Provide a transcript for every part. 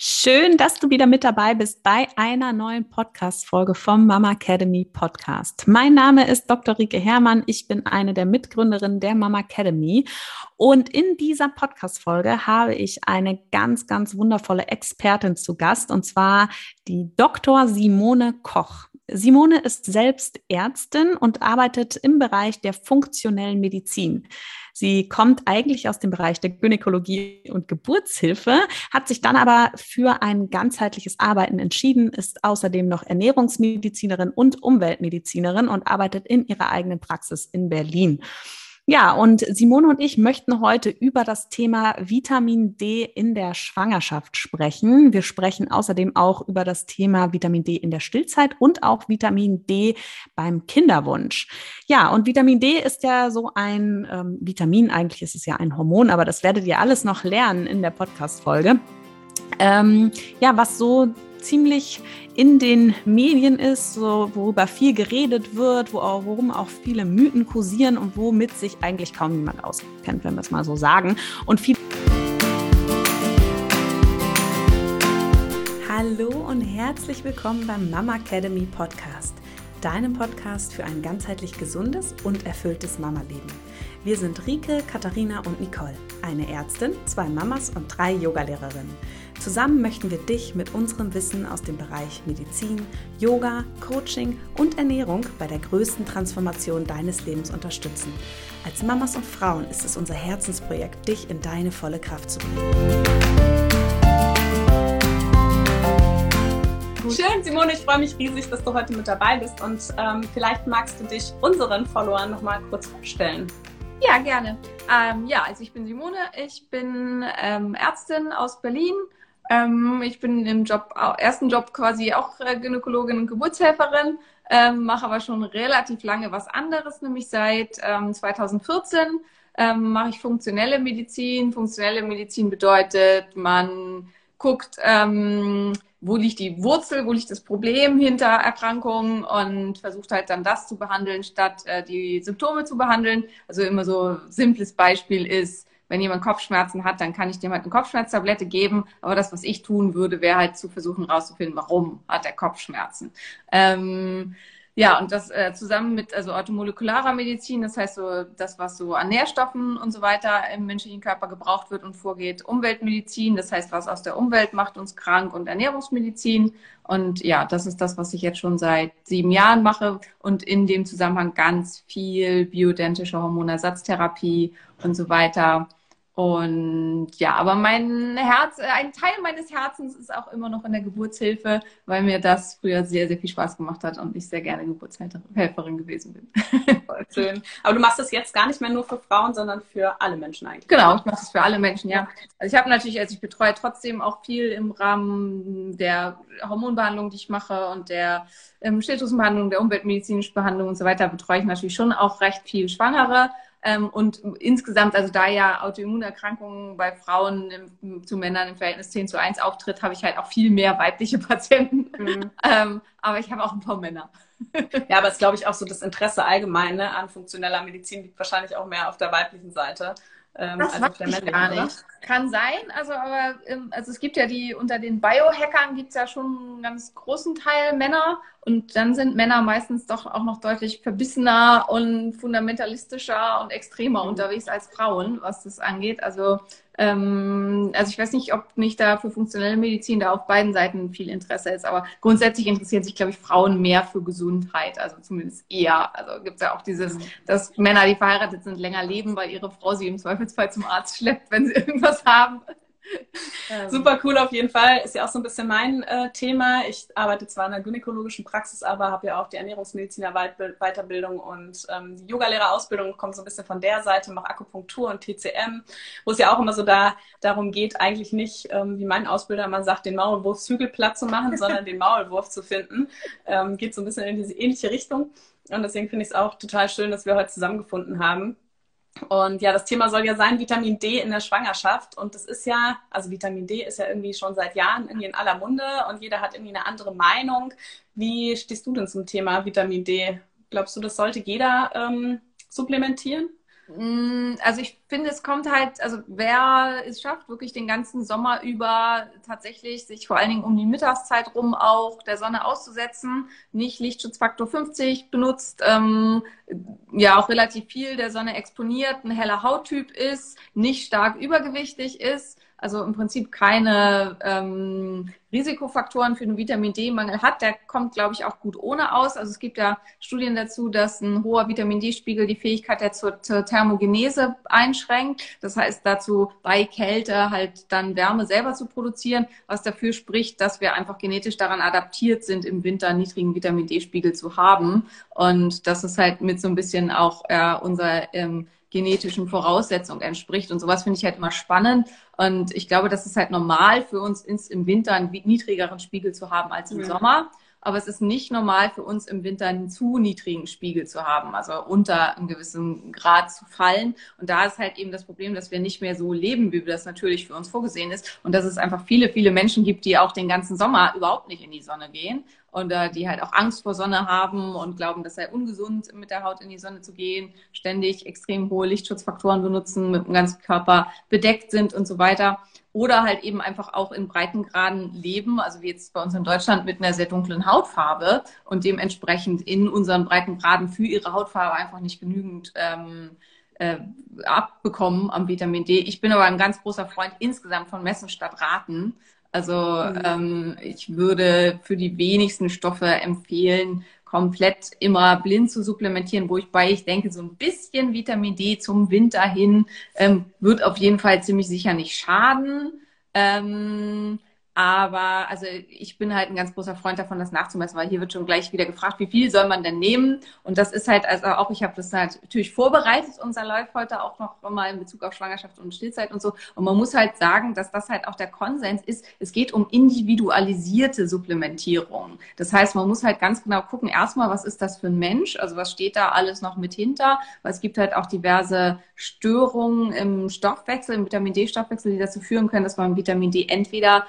Schön, dass du wieder mit dabei bist bei einer neuen Podcast-Folge vom Mama Academy Podcast. Mein Name ist Dr. Rike Herrmann. Ich bin eine der Mitgründerinnen der Mama Academy. Und in dieser Podcast-Folge habe ich eine ganz, ganz wundervolle Expertin zu Gast, und zwar die Dr. Simone Koch. Simone ist selbst Ärztin und arbeitet im Bereich der funktionellen Medizin. Sie kommt eigentlich aus dem Bereich der Gynäkologie und Geburtshilfe, hat sich dann aber für ein ganzheitliches Arbeiten entschieden, ist außerdem noch Ernährungsmedizinerin und Umweltmedizinerin und arbeitet in ihrer eigenen Praxis in Berlin. Ja, und Simone und ich möchten heute über das Thema Vitamin D in der Schwangerschaft sprechen. Wir sprechen außerdem auch über das Thema Vitamin D in der Stillzeit und auch Vitamin D beim Kinderwunsch. Ja, und Vitamin D ist ja so ein ähm, Vitamin, eigentlich ist es ja ein Hormon, aber das werdet ihr alles noch lernen in der Podcast-Folge. Ähm, ja, was so ziemlich in den Medien ist, so, worüber viel geredet wird, wo auch, worum auch viele Mythen kursieren und womit sich eigentlich kaum jemand auskennt, wenn wir es mal so sagen. Und viel Hallo und herzlich willkommen beim Mama Academy Podcast, deinem Podcast für ein ganzheitlich gesundes und erfülltes Mama-Leben. Wir sind Rike, Katharina und Nicole, eine Ärztin, zwei Mamas und drei Yogalehrerinnen. Zusammen möchten wir dich mit unserem Wissen aus dem Bereich Medizin, Yoga, Coaching und Ernährung bei der größten Transformation deines Lebens unterstützen. Als Mamas und Frauen ist es unser Herzensprojekt, dich in deine volle Kraft zu bringen. Schön, Simone, ich freue mich riesig, dass du heute mit dabei bist und ähm, vielleicht magst du dich unseren Followern noch mal kurz vorstellen. Ja, gerne. Ähm, ja, also ich bin Simone, ich bin ähm, Ärztin aus Berlin, ähm, ich bin im Job, ersten Job quasi auch äh, Gynäkologin und Geburtshelferin, ähm, mache aber schon relativ lange was anderes, nämlich seit ähm, 2014 ähm, mache ich funktionelle Medizin. Funktionelle Medizin bedeutet, man guckt, ähm, wo liegt die Wurzel, wo liegt das Problem hinter Erkrankungen und versucht halt dann das zu behandeln, statt äh, die Symptome zu behandeln. Also immer so simples Beispiel ist, wenn jemand Kopfschmerzen hat, dann kann ich dem halt eine Kopfschmerztablette geben. Aber das, was ich tun würde, wäre halt zu versuchen herauszufinden, warum hat er Kopfschmerzen. Ähm, ja, und das äh, zusammen mit also automolekularer Medizin, das heißt so das, was so an Nährstoffen und so weiter im menschlichen Körper gebraucht wird und vorgeht, Umweltmedizin, das heißt, was aus der Umwelt macht uns krank und Ernährungsmedizin. Und ja, das ist das, was ich jetzt schon seit sieben Jahren mache und in dem Zusammenhang ganz viel bioidentische Hormonersatztherapie und so weiter. Und ja, aber mein Herz, äh, ein Teil meines Herzens ist auch immer noch in der Geburtshilfe, weil mir das früher sehr, sehr viel Spaß gemacht hat und ich sehr gerne Geburtshelferin gewesen bin. Voll schön. Aber du machst das jetzt gar nicht mehr nur für Frauen, sondern für alle Menschen eigentlich. Genau, ich mache das für alle Menschen, ja. Also ich habe natürlich, also ich betreue trotzdem auch viel im Rahmen der Hormonbehandlung, die ich mache und der ähm, Schilddrüsenbehandlung, der umweltmedizinischen Behandlung und so weiter, betreue ich natürlich schon auch recht viel Schwangere ähm, und insgesamt, also da ja Autoimmunerkrankungen bei Frauen im, zu Männern im Verhältnis 10 zu 1 auftritt, habe ich halt auch viel mehr weibliche Patienten. Mhm. ähm, aber ich habe auch ein paar Männer. ja, aber es ist, glaube ich, auch so das Interesse allgemeine an funktioneller Medizin liegt wahrscheinlich auch mehr auf der weiblichen Seite. Ähm, das weiß ich gar nicht. Oder? Kann sein, also aber ähm, also es gibt ja die, unter den Biohackern gibt es ja schon einen ganz großen Teil Männer und dann sind Männer meistens doch auch noch deutlich verbissener und fundamentalistischer und extremer mhm. unterwegs als Frauen, was das angeht. Also ähm, also ich weiß nicht, ob nicht da für funktionelle Medizin da auf beiden Seiten viel Interesse ist, aber grundsätzlich interessieren sich, glaube ich, Frauen mehr für Gesundheit, also zumindest eher. Also gibt es ja auch dieses, dass Männer, die verheiratet sind, länger leben, weil ihre Frau sie im Zweifelsfall zum Arzt schleppt, wenn sie irgendwas haben. Ähm. Super cool auf jeden Fall. Ist ja auch so ein bisschen mein äh, Thema. Ich arbeite zwar in der gynäkologischen Praxis, aber habe ja auch die Ernährungsmediziner Weiterbildung und ähm, die Yogalehrerausbildung kommt so ein bisschen von der Seite, mache Akupunktur und TCM, wo es ja auch immer so da darum geht, eigentlich nicht, ähm, wie mein Ausbilder immer sagt, den Maulwurf platt zu machen, sondern den Maulwurf zu finden. Ähm, geht so ein bisschen in diese ähnliche Richtung. Und deswegen finde ich es auch total schön, dass wir heute zusammengefunden haben und ja, das Thema soll ja sein Vitamin D in der Schwangerschaft. Und das ist ja, also Vitamin D ist ja irgendwie schon seit Jahren irgendwie in aller Munde und jeder hat irgendwie eine andere Meinung. Wie stehst du denn zum Thema Vitamin D? Glaubst du, das sollte jeder ähm, supplementieren? Mm, also ich finde, es kommt halt, also wer es schafft, wirklich den ganzen Sommer über tatsächlich sich vor allen Dingen um die Mittagszeit rum auch der Sonne auszusetzen, nicht Lichtschutzfaktor 50 benutzt, ähm, ja auch relativ viel der Sonne exponiert, ein heller Hauttyp ist, nicht stark übergewichtig ist, also im Prinzip keine ähm, Risikofaktoren für einen Vitamin D-Mangel hat, der kommt, glaube ich, auch gut ohne aus. Also es gibt ja Studien dazu, dass ein hoher Vitamin D-Spiegel die Fähigkeit der zur, zur Thermogenese einschränkt. Das heißt dazu bei Kälte halt dann Wärme selber zu produzieren, was dafür spricht, dass wir einfach genetisch daran adaptiert sind, im Winter niedrigen Vitamin D-Spiegel zu haben. Und das ist halt mit so ein bisschen auch äh, unser ähm, genetischen Voraussetzungen entspricht. Und sowas finde ich halt immer spannend. Und ich glaube, das ist halt normal für uns ins, im Winter einen niedrigeren Spiegel zu haben als im ja. Sommer aber es ist nicht normal für uns im Winter einen zu niedrigen Spiegel zu haben, also unter einem gewissen Grad zu fallen. Und da ist halt eben das Problem, dass wir nicht mehr so leben, wie das natürlich für uns vorgesehen ist. Und dass es einfach viele, viele Menschen gibt, die auch den ganzen Sommer überhaupt nicht in die Sonne gehen und äh, die halt auch Angst vor Sonne haben und glauben, das sei ungesund, mit der Haut in die Sonne zu gehen, ständig extrem hohe Lichtschutzfaktoren benutzen, mit dem ganzen Körper bedeckt sind und so weiter oder halt eben einfach auch in Breitengraden leben, also wie jetzt bei uns in Deutschland mit einer sehr dunklen Hautfarbe und dementsprechend in unseren Breitengraden für ihre Hautfarbe einfach nicht genügend ähm, äh, abbekommen am Vitamin D. Ich bin aber ein ganz großer Freund insgesamt von Messen statt Raten. Also mhm. ähm, ich würde für die wenigsten Stoffe empfehlen, komplett immer blind zu supplementieren, wo ich bei ich denke, so ein bisschen Vitamin D zum Winter hin ähm, wird auf jeden Fall ziemlich sicher nicht schaden. Ähm, aber also ich bin halt ein ganz großer Freund davon, das nachzumessen, weil hier wird schon gleich wieder gefragt, wie viel soll man denn nehmen? Und das ist halt, also auch ich habe das halt natürlich vorbereitet, unser Live heute auch noch mal in Bezug auf Schwangerschaft und Stillzeit und so. Und man muss halt sagen, dass das halt auch der Konsens ist. Es geht um individualisierte Supplementierung. Das heißt, man muss halt ganz genau gucken, erstmal, was ist das für ein Mensch? Also was steht da alles noch mit hinter? Weil es gibt halt auch diverse Störungen im Stoffwechsel, im Vitamin D-Stoffwechsel, die dazu führen können, dass man Vitamin D entweder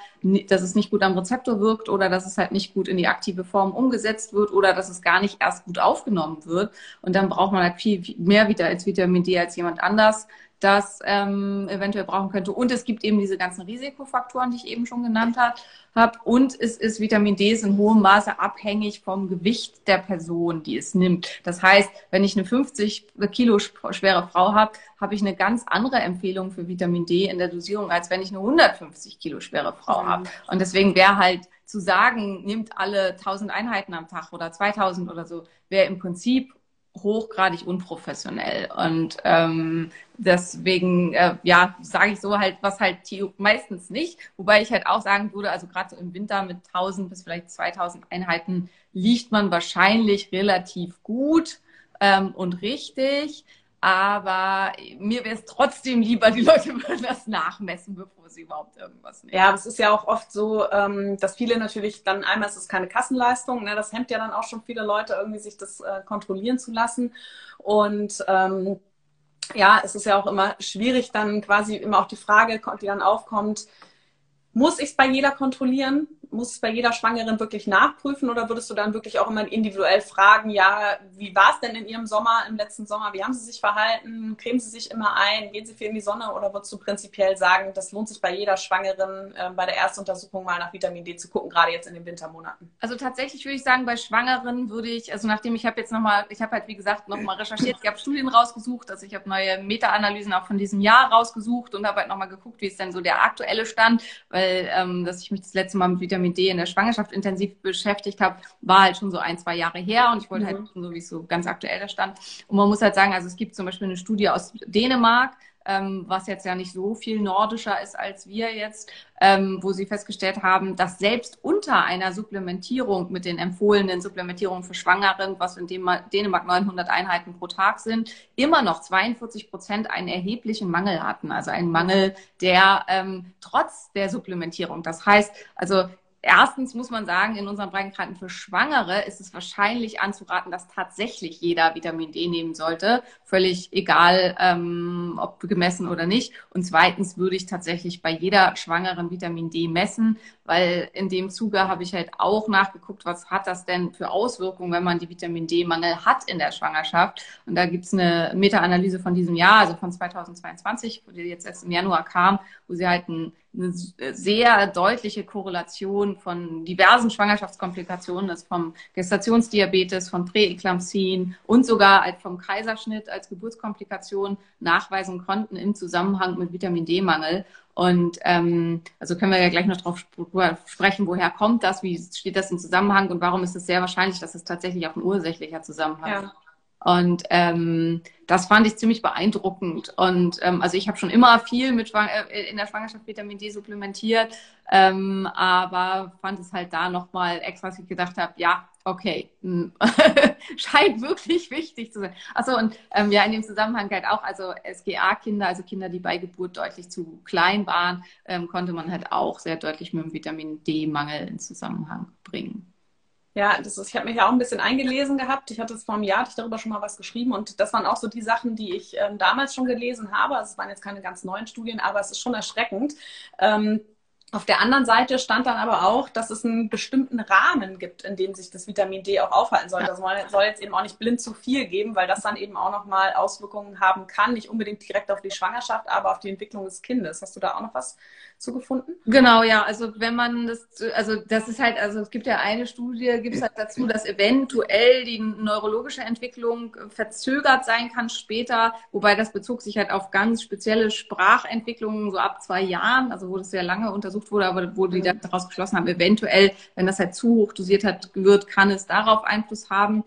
dass es nicht gut am Rezeptor wirkt oder dass es halt nicht gut in die aktive Form umgesetzt wird oder dass es gar nicht erst gut aufgenommen wird. Und dann braucht man halt viel, viel mehr wieder als Vitamin D als jemand anders das ähm, eventuell brauchen könnte. Und es gibt eben diese ganzen Risikofaktoren, die ich eben schon genannt habe. Und es ist Vitamin D ist in hohem Maße abhängig vom Gewicht der Person, die es nimmt. Das heißt, wenn ich eine 50 Kilo schwere Frau habe, habe ich eine ganz andere Empfehlung für Vitamin D in der Dosierung, als wenn ich eine 150 Kilo schwere Frau mhm. habe. Und deswegen wäre halt zu sagen, nimmt alle 1000 Einheiten am Tag oder 2000 oder so, wäre im Prinzip hochgradig unprofessionell. Und ähm, deswegen, äh, ja, sage ich so halt, was halt meistens nicht. Wobei ich halt auch sagen würde, also gerade so im Winter mit 1000 bis vielleicht 2000 Einheiten liegt man wahrscheinlich relativ gut ähm, und richtig. Aber mir wäre es trotzdem lieber, die Leute würden das nachmessen, bevor sie überhaupt irgendwas nehmen. Ja, es ist ja auch oft so, ähm, dass viele natürlich dann einmal ist es keine Kassenleistung, ne? das hemmt ja dann auch schon viele Leute, irgendwie sich das äh, kontrollieren zu lassen. Und ähm, ja, es ist ja auch immer schwierig, dann quasi immer auch die Frage, die dann aufkommt, muss ich es bei jeder kontrollieren? Muss es bei jeder Schwangeren wirklich nachprüfen oder würdest du dann wirklich auch immer individuell fragen, ja, wie war es denn in Ihrem Sommer, im letzten Sommer? Wie haben Sie sich verhalten? Cremen Sie sich immer ein? Gehen Sie viel in die Sonne? Oder würdest du prinzipiell sagen, das lohnt sich bei jeder Schwangeren äh, bei der Erstuntersuchung mal nach Vitamin D zu gucken, gerade jetzt in den Wintermonaten? Also tatsächlich würde ich sagen, bei Schwangeren würde ich, also nachdem ich habe jetzt nochmal, ich habe halt wie gesagt nochmal recherchiert, ich habe Studien rausgesucht, also ich habe neue Meta-Analysen auch von diesem Jahr rausgesucht und habe halt nochmal geguckt, wie ist denn so der aktuelle Stand, weil ähm, dass ich mich das letzte Mal mit Vitamin Vitamin D in der Schwangerschaft intensiv beschäftigt habe, war halt schon so ein, zwei Jahre her und ich wollte halt mhm. halt so, wie es so ganz aktuell da stand. Und man muss halt sagen, also es gibt zum Beispiel eine Studie aus Dänemark, ähm, was jetzt ja nicht so viel nordischer ist als wir jetzt, ähm, wo sie festgestellt haben, dass selbst unter einer Supplementierung mit den empfohlenen Supplementierungen für Schwangeren, was in Dänemark 900 Einheiten pro Tag sind, immer noch 42 Prozent einen erheblichen Mangel hatten. Also einen Mangel, der ähm, trotz der Supplementierung, das heißt, also erstens muss man sagen, in unseren Breitengraden für Schwangere ist es wahrscheinlich anzuraten, dass tatsächlich jeder Vitamin D nehmen sollte. Völlig egal, ähm, ob gemessen oder nicht. Und zweitens würde ich tatsächlich bei jeder Schwangeren Vitamin D messen, weil in dem Zuge habe ich halt auch nachgeguckt, was hat das denn für Auswirkungen, wenn man die Vitamin D-Mangel hat in der Schwangerschaft. Und da gibt es eine Meta-Analyse von diesem Jahr, also von 2022, die jetzt erst im Januar kam, wo sie halt ein, eine sehr deutliche Korrelation von diversen Schwangerschaftskomplikationen, das vom Gestationsdiabetes, von Präeklampsien und sogar halt vom Kaiserschnitt als Geburtskomplikation nachweisen konnten im Zusammenhang mit Vitamin D-Mangel. Und ähm, also können wir ja gleich noch drauf sprechen, woher kommt das, wie steht das im Zusammenhang und warum ist es sehr wahrscheinlich, dass es tatsächlich auch ein ursächlicher Zusammenhang ist. Ja. Und ähm, das fand ich ziemlich beeindruckend. Und ähm, also ich habe schon immer viel mit äh, in der Schwangerschaft Vitamin D supplementiert, ähm, aber fand es halt da nochmal extra, dass ich gedacht habe, ja, okay, hm, scheint wirklich wichtig zu sein. Achso, und ähm, ja, in dem Zusammenhang halt auch, also SGA-Kinder, also Kinder, die bei Geburt deutlich zu klein waren, ähm, konnte man halt auch sehr deutlich mit dem Vitamin D-Mangel in Zusammenhang bringen. Ja, das ist, ich habe mich ja auch ein bisschen eingelesen gehabt. Ich hatte es vor einem Jahr, hatte ich darüber schon mal was geschrieben und das waren auch so die Sachen, die ich ähm, damals schon gelesen habe. Also es waren jetzt keine ganz neuen Studien, aber es ist schon erschreckend. Ähm, auf der anderen Seite stand dann aber auch, dass es einen bestimmten Rahmen gibt, in dem sich das Vitamin D auch aufhalten soll. Das soll jetzt eben auch nicht blind zu viel geben, weil das dann eben auch nochmal Auswirkungen haben kann, nicht unbedingt direkt auf die Schwangerschaft, aber auf die Entwicklung des Kindes. Hast du da auch noch was zugefunden? Genau, ja. Also wenn man das, also das ist halt, also es gibt ja eine Studie, gibt es halt dazu, dass eventuell die neurologische Entwicklung verzögert sein kann später, wobei das bezog sich halt auf ganz spezielle Sprachentwicklungen so ab zwei Jahren, also wo das sehr lange untersucht wurde, aber wo die daraus geschlossen haben, eventuell, wenn das halt zu hoch dosiert hat, wird, kann es darauf Einfluss haben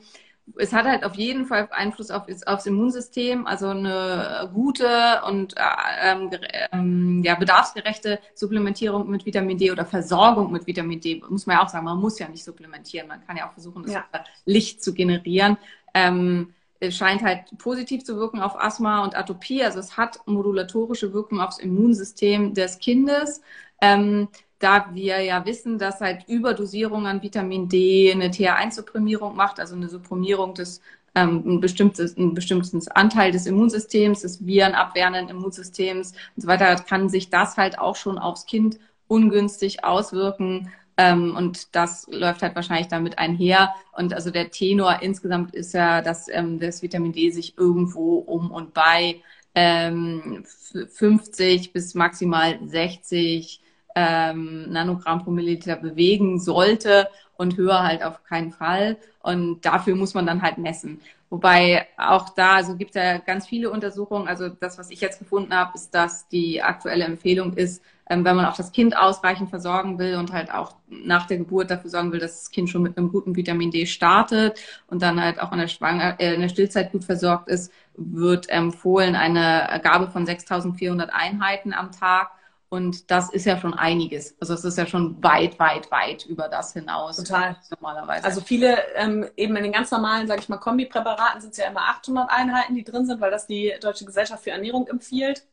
es hat halt auf jeden Fall Einfluss auf, aufs Immunsystem, also eine gute und ähm, ähm, ja, bedarfsgerechte Supplementierung mit Vitamin D oder Versorgung mit Vitamin D, muss man ja auch sagen, man muss ja nicht supplementieren, man kann ja auch versuchen, das ja. Licht zu generieren. Ähm, es scheint halt positiv zu wirken auf Asthma und Atopie, also es hat modulatorische Wirkung aufs Immunsystem des Kindes. Ähm, da wir ja wissen, dass halt Überdosierung an Vitamin D eine TH1-Supprimierung macht, also eine Supprimierung des ähm, ein bestimmtes, ein bestimmtes Anteil des Immunsystems, des virenabwehrenden Immunsystems und so weiter, kann sich das halt auch schon aufs Kind ungünstig auswirken. Ähm, und das läuft halt wahrscheinlich damit einher. Und also der Tenor insgesamt ist ja, dass ähm, das Vitamin D sich irgendwo um und bei ähm, 50 bis maximal 60 ähm, Nanogramm pro Milliliter bewegen sollte und höher halt auf keinen Fall. Und dafür muss man dann halt messen. Wobei auch da, also gibt es ja ganz viele Untersuchungen. Also das, was ich jetzt gefunden habe, ist, dass die aktuelle Empfehlung ist, ähm, wenn man auch das Kind ausreichend versorgen will und halt auch nach der Geburt dafür sorgen will, dass das Kind schon mit einem guten Vitamin D startet und dann halt auch in der, Schwanger äh, in der Stillzeit gut versorgt ist, wird empfohlen eine Gabe von 6.400 Einheiten am Tag und das ist ja schon einiges. Also es ist ja schon weit, weit, weit über das hinaus. Total. Normalerweise. Also viele, ähm, eben in den ganz normalen, sage ich mal, Kombipräparaten sind es ja immer 800 Einheiten, die drin sind, weil das die Deutsche Gesellschaft für Ernährung empfiehlt.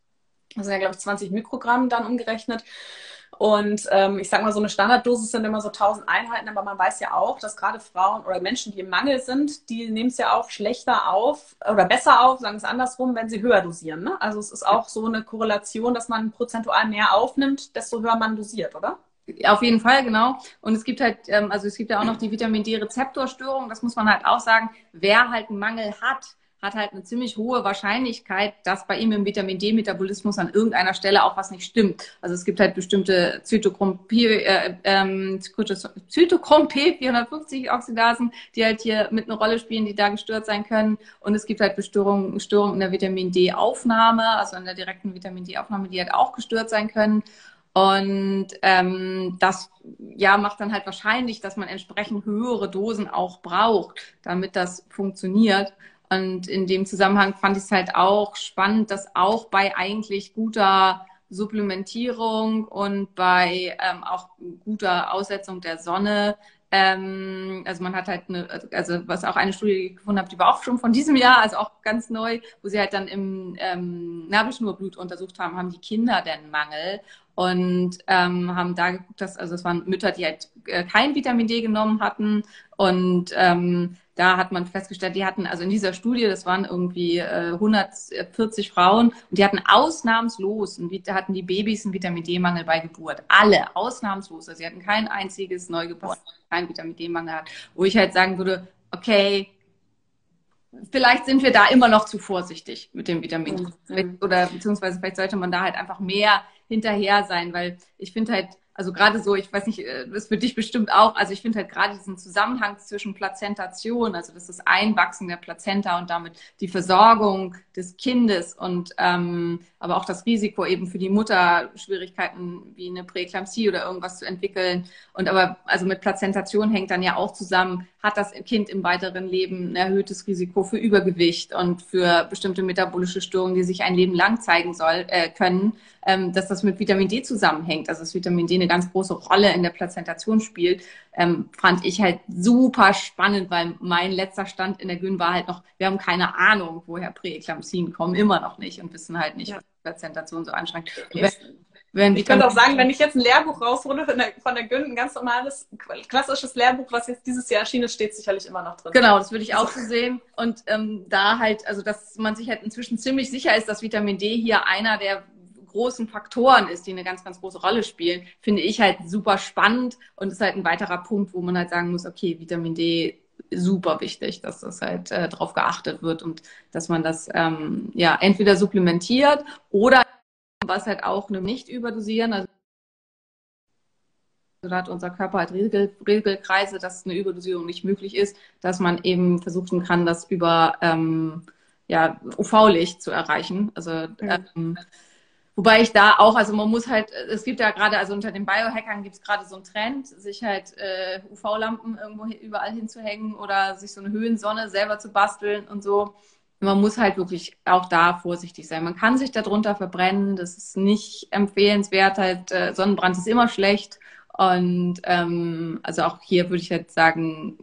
Das sind ja, glaube ich, 20 Mikrogramm dann umgerechnet. Und ähm, ich sage mal, so eine Standarddosis sind immer so 1000 Einheiten, aber man weiß ja auch, dass gerade Frauen oder Menschen, die im Mangel sind, die nehmen es ja auch schlechter auf oder besser auf, sagen es andersrum, wenn sie höher dosieren. Ne? Also es ist auch so eine Korrelation, dass man prozentual mehr aufnimmt, desto höher man dosiert, oder? Auf jeden Fall, genau. Und es gibt halt, ähm, also es gibt ja auch noch die Vitamin D-Rezeptorstörung, das muss man halt auch sagen, wer halt einen Mangel hat, hat halt eine ziemlich hohe Wahrscheinlichkeit, dass bei ihm im Vitamin D-Metabolismus an irgendeiner Stelle auch was nicht stimmt. Also es gibt halt bestimmte Zytochrom P, äh, ähm, Zytochrom P450-Oxidasen, die halt hier mit einer Rolle spielen, die da gestört sein können. Und es gibt halt Störungen, Störungen in der Vitamin D-Aufnahme, also in der direkten Vitamin D-Aufnahme, die halt auch gestört sein können. Und ähm, das ja macht dann halt wahrscheinlich, dass man entsprechend höhere Dosen auch braucht, damit das funktioniert. Und in dem Zusammenhang fand ich es halt auch spannend, dass auch bei eigentlich guter Supplementierung und bei ähm, auch guter Aussetzung der Sonne Ähm, also man hat halt eine, also was auch eine Studie gefunden habe, die war auch schon von diesem Jahr, also auch ganz neu, wo sie halt dann im ähm, Nabelschnurblut untersucht haben, haben die Kinder denn Mangel? Und ähm, haben da geguckt, dass also es waren Mütter, die halt äh, kein Vitamin D genommen hatten. Und ähm, da hat man festgestellt, die hatten also in dieser Studie, das waren irgendwie äh, 140 Frauen und die hatten ausnahmslos, und hatten die Babys einen Vitamin D-Mangel bei Geburt. Alle, ausnahmslos. Also sie hatten kein einziges Neugeboren, kein Vitamin D-Mangel hat. Wo ich halt sagen würde, okay, vielleicht sind wir da immer noch zu vorsichtig mit dem Vitamin. Mhm. Oder beziehungsweise vielleicht sollte man da halt einfach mehr hinterher sein, weil ich finde halt, also gerade so, ich weiß nicht, äh, das für dich bestimmt auch, also ich finde halt gerade diesen Zusammenhang zwischen Plazentation, also das ist Einwachsen der Plazenta und damit die Versorgung des Kindes und ähm, aber auch das Risiko eben für die Mutter Schwierigkeiten wie eine Präeklampsie oder irgendwas zu entwickeln. Und aber also mit Plazentation hängt dann ja auch zusammen, hat das Kind im weiteren Leben ein erhöhtes Risiko für Übergewicht und für bestimmte metabolische Störungen, die sich ein Leben lang zeigen soll, äh, können, ähm, dass das mit Vitamin D zusammenhängt, also dass Vitamin D eine ganz große Rolle in der Plazentation spielt, ähm, fand ich halt super spannend, weil mein letzter Stand in der Gün war halt noch, wir haben keine Ahnung, woher Präeklampsien kommen, immer noch nicht und wissen halt nicht, ja. was die Plazentation so anschränkt. Wenn ich könnte auch sagen, wenn ich jetzt ein Lehrbuch raushole von der, von der Gün, ein ganz normales, klassisches Lehrbuch, was jetzt dieses Jahr erschienen ist, steht sicherlich immer noch drin. Genau, das würde ich auch so sehen. Und ähm, da halt, also dass man sich halt inzwischen ziemlich sicher ist, dass Vitamin D hier einer der großen Faktoren ist, die eine ganz, ganz große Rolle spielen, finde ich halt super spannend und ist halt ein weiterer Punkt, wo man halt sagen muss, okay, Vitamin D super wichtig, dass das halt äh, drauf geachtet wird und dass man das ähm, ja entweder supplementiert oder was halt auch eine nicht überdosieren. Also da hat unser Körper halt Regel, Regelkreise, dass eine Überdosierung nicht möglich ist, dass man eben versuchen kann, das über ähm, ja, UV-Licht zu erreichen. Also mhm. ähm, Wobei ich da auch, also man muss halt, es gibt ja gerade, also unter den Biohackern gibt es gerade so einen Trend, sich halt äh, UV-Lampen irgendwo überall hinzuhängen oder sich so eine Höhensonne selber zu basteln und so. Man muss halt wirklich auch da vorsichtig sein. Man kann sich darunter verbrennen, das ist nicht empfehlenswert. Halt, äh, Sonnenbrand ist immer schlecht. Und ähm, also auch hier würde ich halt sagen,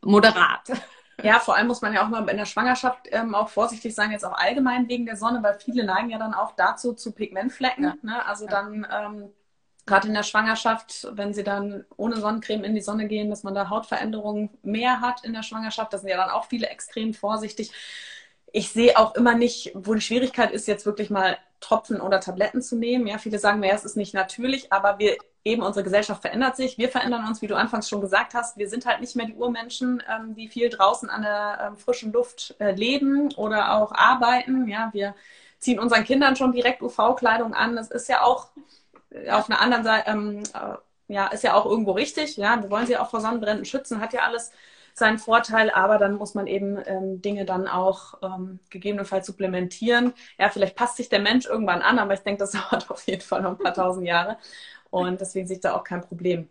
moderat. Ja, vor allem muss man ja auch mal in der Schwangerschaft ähm, auch vorsichtig sein, jetzt auch allgemein wegen der Sonne, weil viele neigen ja dann auch dazu zu Pigmentflecken. Ja. Ne? Also ja. dann ähm, gerade in der Schwangerschaft, wenn sie dann ohne Sonnencreme in die Sonne gehen, dass man da Hautveränderungen mehr hat in der Schwangerschaft. Da sind ja dann auch viele extrem vorsichtig. Ich sehe auch immer nicht, wo die Schwierigkeit ist, jetzt wirklich mal Tropfen oder Tabletten zu nehmen. Ja, viele sagen mir, es ist nicht natürlich, aber wir eben unsere Gesellschaft verändert sich. Wir verändern uns, wie du anfangs schon gesagt hast. Wir sind halt nicht mehr die Urmenschen, ähm, die viel draußen an der ähm, frischen Luft äh, leben oder auch arbeiten. Ja, wir ziehen unseren Kindern schon direkt UV-Kleidung an. Das ist ja auch äh, auf einer anderen Seite, ähm, äh, ja, ist ja auch irgendwo richtig. Ja, wir wollen sie auch vor Sonnenbränden schützen, hat ja alles seinen Vorteil, aber dann muss man eben ähm, Dinge dann auch ähm, gegebenenfalls supplementieren. Ja, vielleicht passt sich der Mensch irgendwann an, aber ich denke, das dauert auf jeden Fall noch ein paar tausend Jahre. Und deswegen sehe ich da auch kein Problem.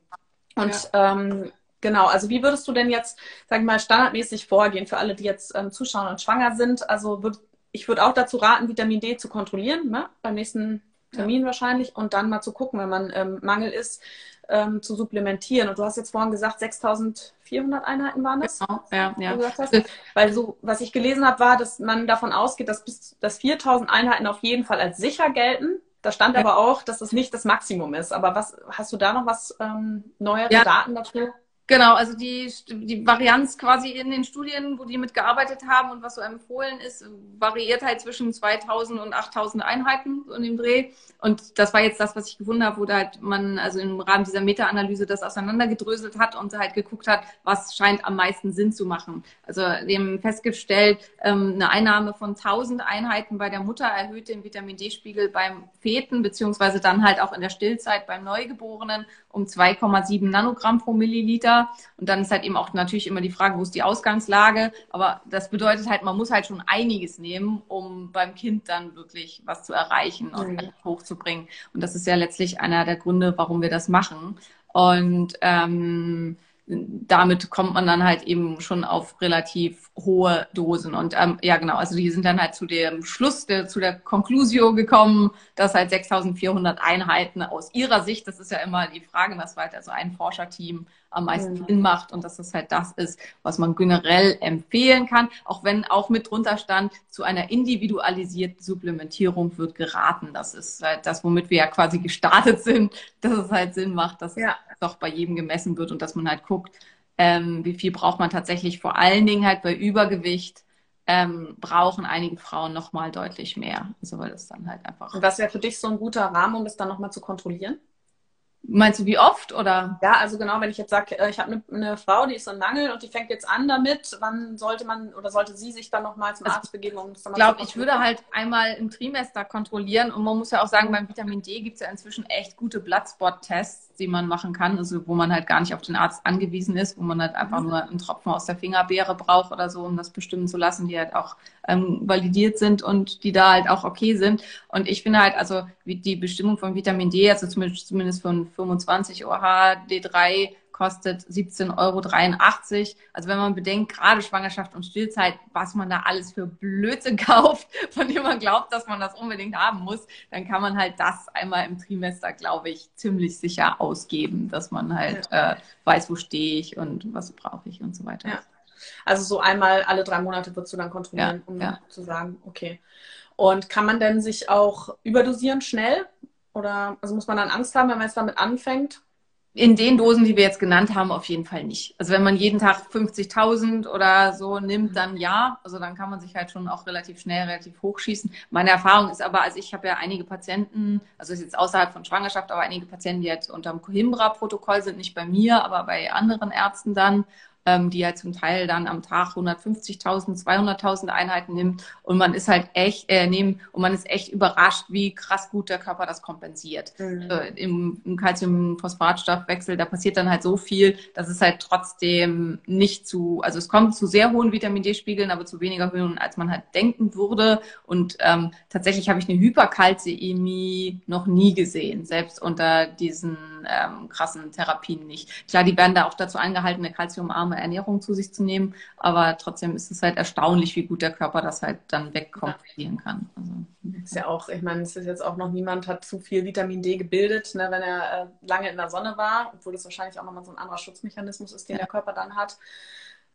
Und ja. ähm, genau, also wie würdest du denn jetzt, sag ich mal, standardmäßig vorgehen für alle, die jetzt ähm, zuschauen und schwanger sind? Also würd, ich würde auch dazu raten, Vitamin D zu kontrollieren, ne? beim nächsten Termin ja. wahrscheinlich, und dann mal zu gucken, wenn man ähm, Mangel ist, ähm, zu supplementieren. Und du hast jetzt vorhin gesagt, 6400 Einheiten waren das? Genau, ja, ja. Weil so, was ich gelesen habe, war, dass man davon ausgeht, dass bis dass 4000 Einheiten auf jeden Fall als sicher gelten. Da stand ja. aber auch, dass das nicht das Maximum ist. Aber was hast du da noch was ähm, neuere ja. Daten dazu? Genau, also die, die Varianz quasi in den Studien, wo die mitgearbeitet haben und was so empfohlen ist, variiert halt zwischen 2000 und 8000 Einheiten in dem Dreh. Und das war jetzt das, was ich gefunden habe, wo da halt man also im Rahmen dieser Meta-Analyse das auseinandergedröselt hat und halt geguckt hat, was scheint am meisten Sinn zu machen. Also dem festgestellt, ähm, eine Einnahme von 1000 Einheiten bei der Mutter erhöht den Vitamin D-Spiegel beim Feten, beziehungsweise dann halt auch in der Stillzeit beim Neugeborenen um 2,7 Nanogramm pro Milliliter. Und dann ist halt eben auch natürlich immer die Frage, wo ist die Ausgangslage. Aber das bedeutet halt, man muss halt schon einiges nehmen, um beim Kind dann wirklich was zu erreichen und mhm. hochzubringen. Und das ist ja letztlich einer der Gründe, warum wir das machen. Und ähm, damit kommt man dann halt eben schon auf relativ hohe Dosen. Und ähm, ja, genau, also die sind dann halt zu dem Schluss, der, zu der Conclusio gekommen, dass halt 6400 Einheiten aus ihrer Sicht, das ist ja immer die Frage, was war halt also ein Forscherteam am meisten mhm. Sinn macht und dass das halt das ist, was man generell empfehlen kann, auch wenn auch mit drunter stand, zu einer individualisierten Supplementierung wird geraten. Das ist halt das, womit wir ja quasi gestartet sind, dass es halt Sinn macht, dass ja. doch bei jedem gemessen wird und dass man halt guckt, ähm, wie viel braucht man tatsächlich vor allen Dingen halt bei Übergewicht ähm, brauchen einige Frauen noch mal deutlich mehr. Also weil das dann halt einfach. Und was wäre für dich so ein guter Rahmen, um das dann noch mal zu kontrollieren? Meinst du wie oft oder? Ja, also genau, wenn ich jetzt sage, äh, ich habe eine, eine, Frau, die ist in Mangel und die fängt jetzt an damit, wann sollte man oder sollte sie sich dann nochmal zum also, Arzt begeben? Um ich glaube, ich würde halt einmal im Trimester kontrollieren und man muss ja auch sagen, beim Vitamin D gibt es ja inzwischen echt gute Bloodspot-Tests, die man machen kann, also wo man halt gar nicht auf den Arzt angewiesen ist, wo man halt einfach mhm. nur einen Tropfen aus der Fingerbeere braucht oder so, um das bestimmen zu lassen, die halt auch ähm, validiert sind und die da halt auch okay sind. Und ich finde halt, also wie die Bestimmung von Vitamin D, also zumindest, zumindest von 25 OH, D3 kostet 17,83 Euro. Also wenn man bedenkt, gerade Schwangerschaft und Stillzeit, was man da alles für Blödsinn kauft, von dem man glaubt, dass man das unbedingt haben muss, dann kann man halt das einmal im Trimester, glaube ich, ziemlich sicher ausgeben, dass man halt ja. äh, weiß, wo stehe ich und was brauche ich und so weiter. Ja. Also so einmal alle drei Monate würdest du dann kontrollieren, ja, um ja. zu sagen, okay. Und kann man denn sich auch überdosieren schnell? Oder also muss man dann Angst haben, wenn man jetzt damit anfängt? In den Dosen, die wir jetzt genannt haben, auf jeden Fall nicht. Also wenn man jeden Tag 50.000 oder so nimmt, dann ja. Also dann kann man sich halt schon auch relativ schnell, relativ hochschießen. Meine Erfahrung ist aber, also ich habe ja einige Patienten, also ist jetzt außerhalb von Schwangerschaft, aber einige Patienten, die jetzt unter dem Coimbra-Protokoll sind, nicht bei mir, aber bei anderen Ärzten dann ähm, die ja zum Teil dann am Tag 150.000, 200.000 Einheiten nimmt und man ist halt echt äh, nehmen und man ist echt überrascht, wie krass gut der Körper das kompensiert. Mhm. Äh, Im, im Calcium-Phosphatstoffwechsel, da passiert dann halt so viel, dass es halt trotzdem nicht zu, also es kommt zu sehr hohen Vitamin D-Spiegeln, aber zu weniger Höhen, als man halt denken würde. Und ähm, tatsächlich habe ich eine Hyperkalzämie noch nie gesehen, selbst unter diesen ähm, krassen Therapien nicht. Klar, die werden da auch dazu angehalten, eine kalziumarme Ernährung zu sich zu nehmen, aber trotzdem ist es halt erstaunlich, wie gut der Körper das halt dann wegkompensieren kann. Also, ist ja auch, ich meine, es ist jetzt auch noch niemand hat zu viel Vitamin D gebildet, ne, wenn er äh, lange in der Sonne war, obwohl das wahrscheinlich auch nochmal so ein anderer Schutzmechanismus ist, den ja. der Körper dann hat.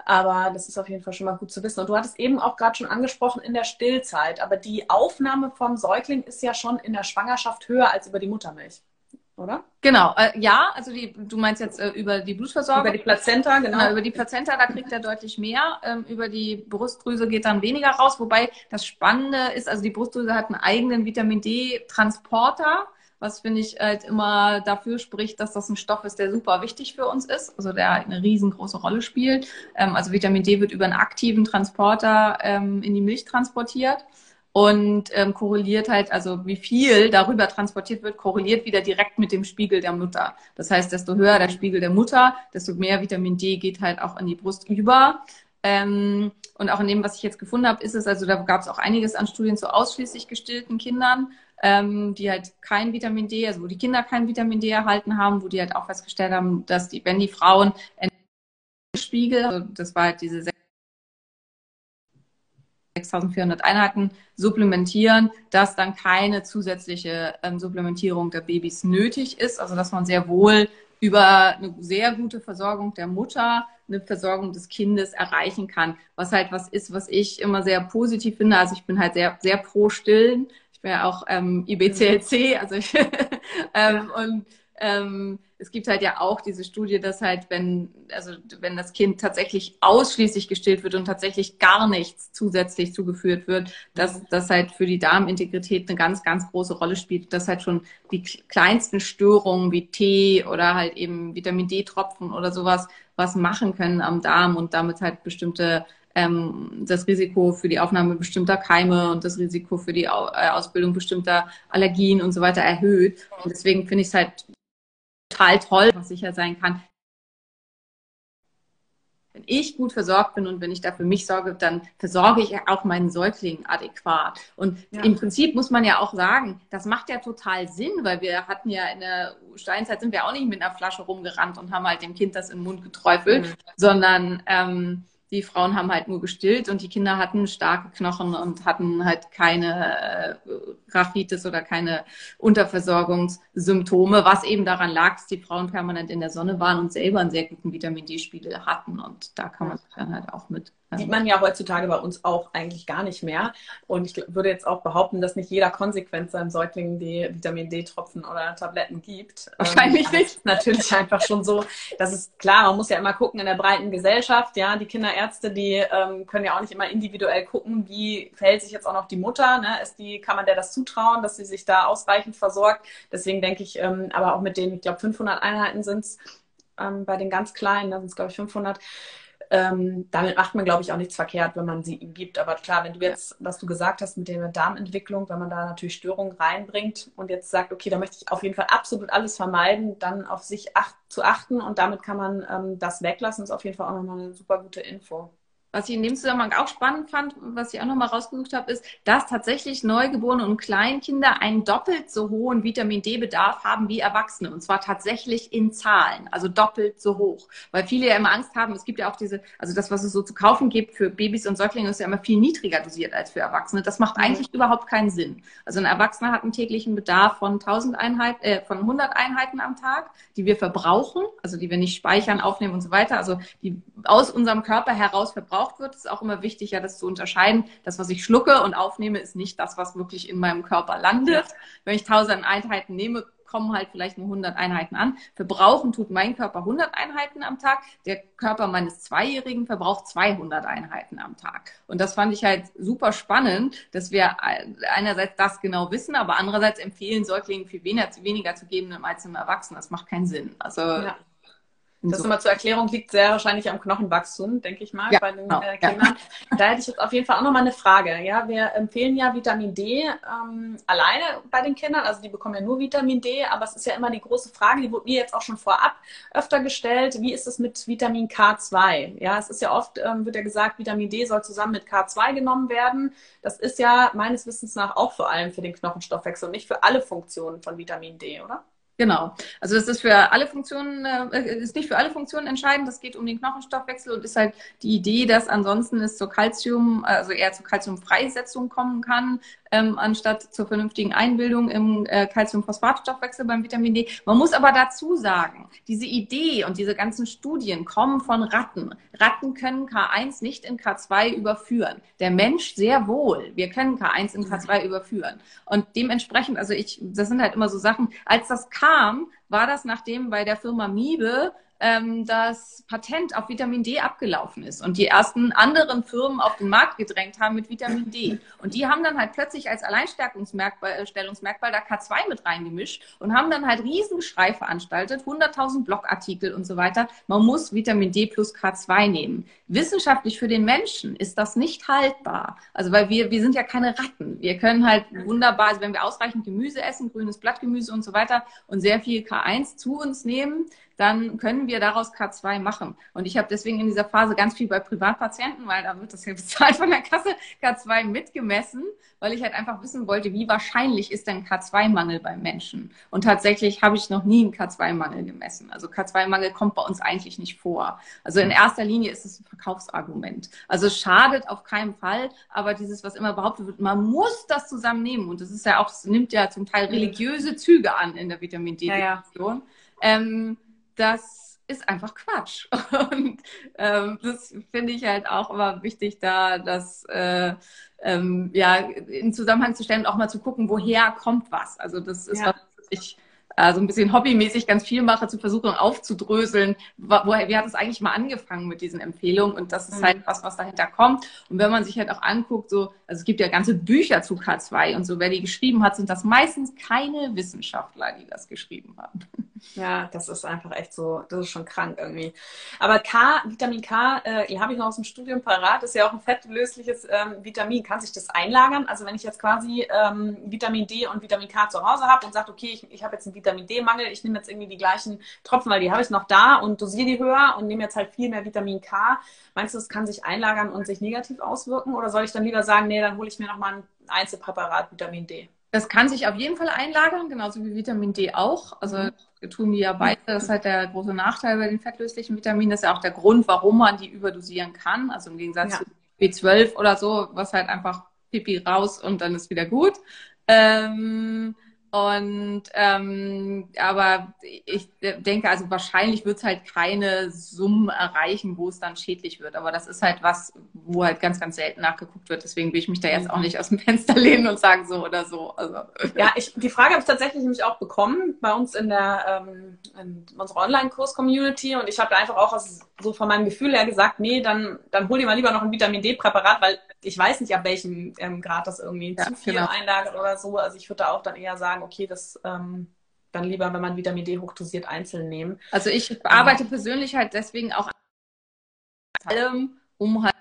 Aber das ist auf jeden Fall schon mal gut zu wissen. Und du hattest eben auch gerade schon angesprochen in der Stillzeit, aber die Aufnahme vom Säugling ist ja schon in der Schwangerschaft höher als über die Muttermilch oder? Genau, äh, ja, also die, du meinst jetzt äh, über die Blutversorgung? Über die Plazenta, genau. genau. Über die Plazenta, da kriegt er deutlich mehr. Ähm, über die Brustdrüse geht dann weniger raus. Wobei das Spannende ist, also die Brustdrüse hat einen eigenen Vitamin D-Transporter, was finde ich halt immer dafür spricht, dass das ein Stoff ist, der super wichtig für uns ist, also der eine riesengroße Rolle spielt. Ähm, also Vitamin D wird über einen aktiven Transporter ähm, in die Milch transportiert und ähm, korreliert halt, also wie viel darüber transportiert wird, korreliert wieder direkt mit dem Spiegel der Mutter. Das heißt, desto höher der Spiegel der Mutter, desto mehr Vitamin D geht halt auch in die Brust über. Ähm, und auch in dem, was ich jetzt gefunden habe, ist es, also da gab es auch einiges an Studien zu ausschließlich gestillten Kindern, ähm, die halt kein Vitamin D, also wo die Kinder kein Vitamin D erhalten haben, wo die halt auch festgestellt haben, dass die, wenn die Frauen Spiegel, also das war halt diese 6400 Einheiten supplementieren, dass dann keine zusätzliche ähm, Supplementierung der Babys nötig ist. Also dass man sehr wohl über eine sehr gute Versorgung der Mutter eine Versorgung des Kindes erreichen kann. Was halt was ist, was ich immer sehr positiv finde. Also ich bin halt sehr, sehr pro Stillen. Ich bin ja auch ähm, IBCLC, also ich ähm, und ähm, es gibt halt ja auch diese Studie, dass halt, wenn, also wenn das Kind tatsächlich ausschließlich gestillt wird und tatsächlich gar nichts zusätzlich zugeführt wird, dass mhm. das halt für die Darmintegrität eine ganz, ganz große Rolle spielt, dass halt schon die kleinsten Störungen wie Tee oder halt eben Vitamin D-Tropfen oder sowas was machen können am Darm und damit halt bestimmte ähm, das Risiko für die Aufnahme bestimmter Keime und das Risiko für die äh, Ausbildung bestimmter Allergien und so weiter erhöht. Und deswegen finde ich es halt total toll, was sicher sein kann. wenn ich gut versorgt bin und wenn ich da für mich sorge, dann versorge ich auch meinen Säugling adäquat. Und ja. im Prinzip muss man ja auch sagen, das macht ja total Sinn, weil wir hatten ja in der Steinzeit sind wir auch nicht mit einer Flasche rumgerannt und haben halt dem Kind das in den Mund geträufelt, mhm. sondern ähm, die Frauen haben halt nur gestillt und die Kinder hatten starke Knochen und hatten halt keine äh, Rachitis oder keine Unterversorgungssymptome, was eben daran lag, dass die Frauen permanent in der Sonne waren und selber einen sehr guten Vitamin D-Spiegel hatten. Und da kann man sich dann halt auch mit Sieht man ja heutzutage bei uns auch eigentlich gar nicht mehr. Und ich würde jetzt auch behaupten, dass nicht jeder konsequent seinem Säugling die Vitamin D-Tropfen oder Tabletten gibt. Wahrscheinlich ähm, nicht. Natürlich einfach schon so, das ist klar, man muss ja immer gucken in der breiten Gesellschaft. Ja, die Kinderärzte, die ähm, können ja auch nicht immer individuell gucken, wie verhält sich jetzt auch noch die Mutter. Ne? Ist die, kann man der das zutrauen, dass sie sich da ausreichend versorgt? Deswegen denke ich, ähm, aber auch mit den, ich glaube, 500 Einheiten sind es ähm, bei den ganz Kleinen, da sind es, glaube ich, 500 ähm, damit macht man, glaube ich, auch nichts verkehrt, wenn man sie ihm gibt. Aber klar, wenn du jetzt, was du gesagt hast mit der Darmentwicklung, wenn man da natürlich Störungen reinbringt und jetzt sagt, okay, da möchte ich auf jeden Fall absolut alles vermeiden, dann auf sich acht, zu achten und damit kann man ähm, das weglassen, ist auf jeden Fall auch nochmal eine super gute Info. Was ich in dem Zusammenhang auch spannend fand, was ich auch nochmal rausgesucht habe, ist, dass tatsächlich Neugeborene und Kleinkinder einen doppelt so hohen Vitamin D-Bedarf haben wie Erwachsene. Und zwar tatsächlich in Zahlen, also doppelt so hoch. Weil viele ja immer Angst haben, es gibt ja auch diese, also das, was es so zu kaufen gibt für Babys und Säuglinge, ist ja immer viel niedriger dosiert als für Erwachsene. Das macht eigentlich mhm. überhaupt keinen Sinn. Also ein Erwachsener hat einen täglichen Bedarf von 1000 Einheiten, äh, von 100 Einheiten am Tag, die wir verbrauchen, also die wir nicht speichern, aufnehmen und so weiter, also die aus unserem Körper heraus verbrauchen gebraucht wird. Es ist auch immer wichtig, ja, das zu unterscheiden. Das, was ich schlucke und aufnehme, ist nicht das, was wirklich in meinem Körper landet. Wenn ich 1000 Einheiten nehme, kommen halt vielleicht nur 100 Einheiten an. Verbrauchen tut mein Körper 100 Einheiten am Tag. Der Körper meines Zweijährigen verbraucht 200 Einheiten am Tag. Und das fand ich halt super spannend, dass wir einerseits das genau wissen, aber andererseits empfehlen Säuglingen viel weniger, weniger zu geben als einem Erwachsenen. Das macht keinen Sinn. Also ja. Das so. immer zur Erklärung liegt sehr wahrscheinlich am Knochenwachstum, denke ich mal, ja, bei den genau. äh, Kindern. Ja. Da hätte ich jetzt auf jeden Fall auch nochmal eine Frage. Ja, wir empfehlen ja Vitamin D ähm, alleine bei den Kindern, also die bekommen ja nur Vitamin D, aber es ist ja immer die große Frage, die wurde mir jetzt auch schon vorab öfter gestellt, wie ist es mit Vitamin K2? Ja, es ist ja oft, ähm, wird ja gesagt, Vitamin D soll zusammen mit K2 genommen werden. Das ist ja meines Wissens nach auch vor allem für den Knochenstoffwechsel und nicht für alle Funktionen von Vitamin D, oder? Genau. Also das ist für alle Funktionen, äh, ist nicht für alle Funktionen entscheidend. Das geht um den Knochenstoffwechsel und ist halt die Idee, dass ansonsten es zur Calcium, also eher zur Calciumfreisetzung kommen kann, ähm, anstatt zur vernünftigen Einbildung im äh, Calciumphosphatstoffwechsel beim Vitamin D. Man muss aber dazu sagen, diese Idee und diese ganzen Studien kommen von Ratten. Ratten können K1 nicht in K2 überführen. Der Mensch sehr wohl. Wir können K1 in K2 überführen. Und dementsprechend, also ich, das sind halt immer so Sachen, als das kam, war das nachdem bei der Firma Miebe ähm, das Patent auf Vitamin D abgelaufen ist und die ersten anderen Firmen auf den Markt gedrängt haben mit Vitamin D. Und die haben dann halt plötzlich als Alleinstellungsmerkmal da K2 mit reingemischt und haben dann halt Riesenschrei veranstaltet, 100.000 Blogartikel und so weiter. Man muss Vitamin D plus K2 nehmen. Wissenschaftlich für den Menschen ist das nicht haltbar. Also weil wir, wir sind ja keine Ratten. Wir können halt wunderbar, also wenn wir ausreichend Gemüse essen, grünes Blattgemüse und so weiter und sehr viel K1 zu uns nehmen, dann können wir daraus K2 machen. Und ich habe deswegen in dieser Phase ganz viel bei Privatpatienten, weil da wird das ja bezahlt von der Kasse, K2 mitgemessen, weil ich halt einfach wissen wollte, wie wahrscheinlich ist denn K2-Mangel beim Menschen. Und tatsächlich habe ich noch nie einen K2-Mangel gemessen. Also K2-Mangel kommt bei uns eigentlich nicht vor. Also in erster Linie ist es ein Verkaufsargument. Also es schadet auf keinen Fall, aber dieses, was immer behauptet wird, man muss das zusammennehmen. Und das ist ja auch, es nimmt ja zum Teil religiöse Züge an in der Vitamin D-Diskussion. Ja, ja. ähm, das ist einfach Quatsch. Und ähm, das finde ich halt auch immer wichtig, da das äh, ähm, ja in Zusammenhang zu stellen und auch mal zu gucken, woher kommt was. Also das ist ja. was ich also ein bisschen hobbymäßig ganz viel mache, zu versuchen aufzudröseln, woher, wie hat es eigentlich mal angefangen mit diesen Empfehlungen und das ist mhm. halt was, was dahinter kommt. Und wenn man sich halt auch anguckt, so, also es gibt ja ganze Bücher zu K2 und so, wer die geschrieben hat, sind das meistens keine Wissenschaftler, die das geschrieben haben. Ja, das ist einfach echt so, das ist schon krank irgendwie. Aber K, Vitamin K, äh, habe ich noch aus dem Studium parat, ist ja auch ein fettlösliches ähm, Vitamin. Kann sich das einlagern? Also wenn ich jetzt quasi ähm, Vitamin D und Vitamin K zu Hause habe und sage, okay, ich, ich habe jetzt ein Vitamin D-Mangel, ich nehme jetzt irgendwie die gleichen Tropfen, weil die habe ich noch da und dosiere die höher und nehme jetzt halt viel mehr Vitamin K. Meinst du, das kann sich einlagern und sich negativ auswirken? Oder soll ich dann lieber sagen, nee, dann hole ich mir nochmal ein Einzelpräparat Vitamin D? Das kann sich auf jeden Fall einlagern, genauso wie Vitamin D auch. Also mhm. tun die ja beide. Das ist halt der große Nachteil bei den fettlöslichen Vitaminen. Das ist ja auch der Grund, warum man die überdosieren kann. Also im Gegensatz ja. zu B12 oder so, was halt einfach Pipi raus und dann ist wieder gut. Ähm, und ähm, aber ich denke, also wahrscheinlich wird es halt keine Summen erreichen, wo es dann schädlich wird. Aber das ist halt was, wo halt ganz, ganz selten nachgeguckt wird. Deswegen will ich mich da jetzt auch nicht aus dem Fenster lehnen und sagen so oder so. Also. Ja, ich, die Frage habe ich tatsächlich nämlich auch bekommen bei uns in der ähm, in unserer Online-Kurs-Community und ich habe einfach auch aus, so von meinem Gefühl her gesagt, nee, dann, dann hol dir mal lieber noch ein Vitamin D-Präparat, weil ich weiß nicht, ab welchem ähm, Grad das irgendwie ja, zu viel genau. einlagert oder so. Also ich würde da auch dann eher sagen, okay, das ähm, dann lieber, wenn man Vitamin D hochdosiert, einzeln nehmen. Also ich arbeite persönlich halt deswegen auch allem, um halt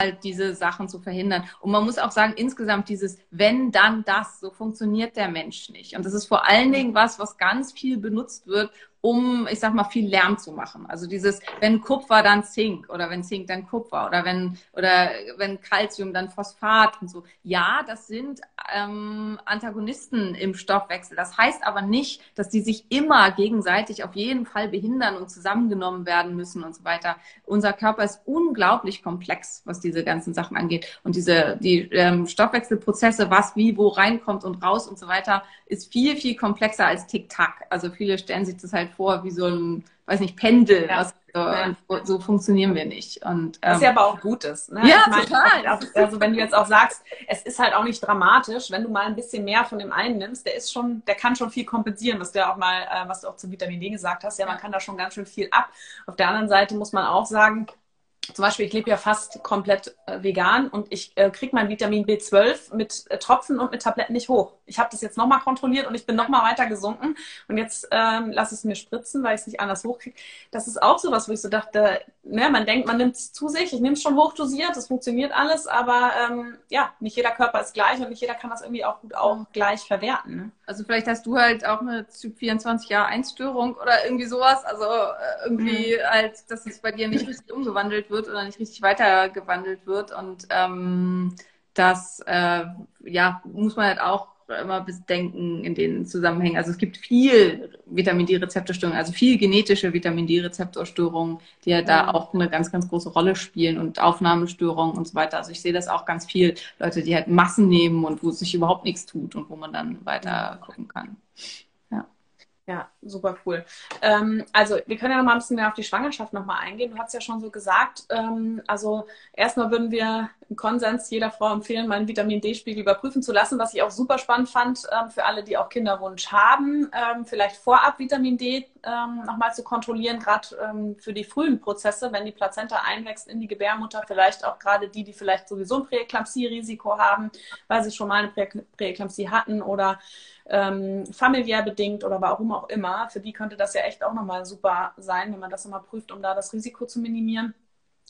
halt diese Sachen zu verhindern. Und man muss auch sagen, insgesamt dieses wenn, dann, das, so funktioniert der Mensch nicht. Und das ist vor allen Dingen was, was ganz viel benutzt wird, um, ich sag mal, viel Lärm zu machen. Also dieses, wenn Kupfer, dann Zink oder wenn Zink, dann Kupfer oder wenn, oder wenn Calcium, dann Phosphat und so. Ja, das sind ähm, Antagonisten im Stoffwechsel. Das heißt aber nicht, dass die sich immer gegenseitig auf jeden Fall behindern und zusammengenommen werden müssen und so weiter. Unser Körper ist unglaublich komplex, was diese ganzen Sachen angeht. Und diese, die ähm, Stoffwechselprozesse, was wie wo reinkommt und raus und so weiter, ist viel, viel komplexer als Tic-Tac. Also viele stellen sich das halt vor wie so ein, weiß nicht, Pendel. Ja. Was, so, ja. so, funktionieren wir nicht. Und, ähm, was ja aber auch gut ist. Ne? Ja, meine, total. Also, also wenn du jetzt auch sagst, es ist halt auch nicht dramatisch, wenn du mal ein bisschen mehr von dem einen nimmst, der ist schon, der kann schon viel kompensieren, was du auch mal, äh, was du auch zu Vitamin D gesagt hast. Ja, man kann da schon ganz schön viel ab. Auf der anderen Seite muss man auch sagen, zum Beispiel, ich lebe ja fast komplett äh, vegan und ich äh, kriege mein Vitamin B12 mit äh, Tropfen und mit Tabletten nicht hoch. Ich habe das jetzt nochmal kontrolliert und ich bin nochmal weiter gesunken und jetzt ähm, lasse ich es mir spritzen, weil ich es nicht anders hochkriege. Das ist auch so was, wo ich so dachte, ne, man denkt, man nimmt es zu sich, ich nehme es schon hochdosiert, das funktioniert alles, aber ähm, ja, nicht jeder Körper ist gleich und nicht jeder kann das irgendwie auch gut auch gleich verwerten. Ne? Also vielleicht hast du halt auch eine Typ 24 Jahre Einstörung oder irgendwie sowas, also äh, irgendwie mhm. halt, dass es bei dir nicht richtig umgewandelt wird oder nicht richtig weitergewandelt wird und ähm, das äh, ja muss man halt auch immer bedenken in den Zusammenhängen. Also es gibt viel Vitamin D-Rezeptorstörungen, also viel genetische Vitamin D-Rezeptorstörungen, die ja da auch eine ganz, ganz große Rolle spielen und Aufnahmestörungen und so weiter. Also ich sehe das auch ganz viel Leute, die halt Massen nehmen und wo sich überhaupt nichts tut und wo man dann weiter gucken kann. Ja, super cool. Ähm, also wir können ja noch mal ein bisschen mehr auf die Schwangerschaft noch mal eingehen. Du hast ja schon so gesagt, ähm, also erstmal würden wir im Konsens jeder Frau empfehlen, meinen Vitamin D-Spiegel überprüfen zu lassen, was ich auch super spannend fand ähm, für alle, die auch Kinderwunsch haben, ähm, vielleicht vorab Vitamin D ähm, noch mal zu kontrollieren, gerade ähm, für die frühen Prozesse, wenn die Plazenta einwächst in die Gebärmutter, vielleicht auch gerade die, die vielleicht sowieso ein Präeklampsie-Risiko haben, weil sie schon mal eine Prä Präeklampsie hatten oder ähm, familiär bedingt oder warum auch immer, für die könnte das ja echt auch nochmal super sein, wenn man das nochmal prüft, um da das Risiko zu minimieren.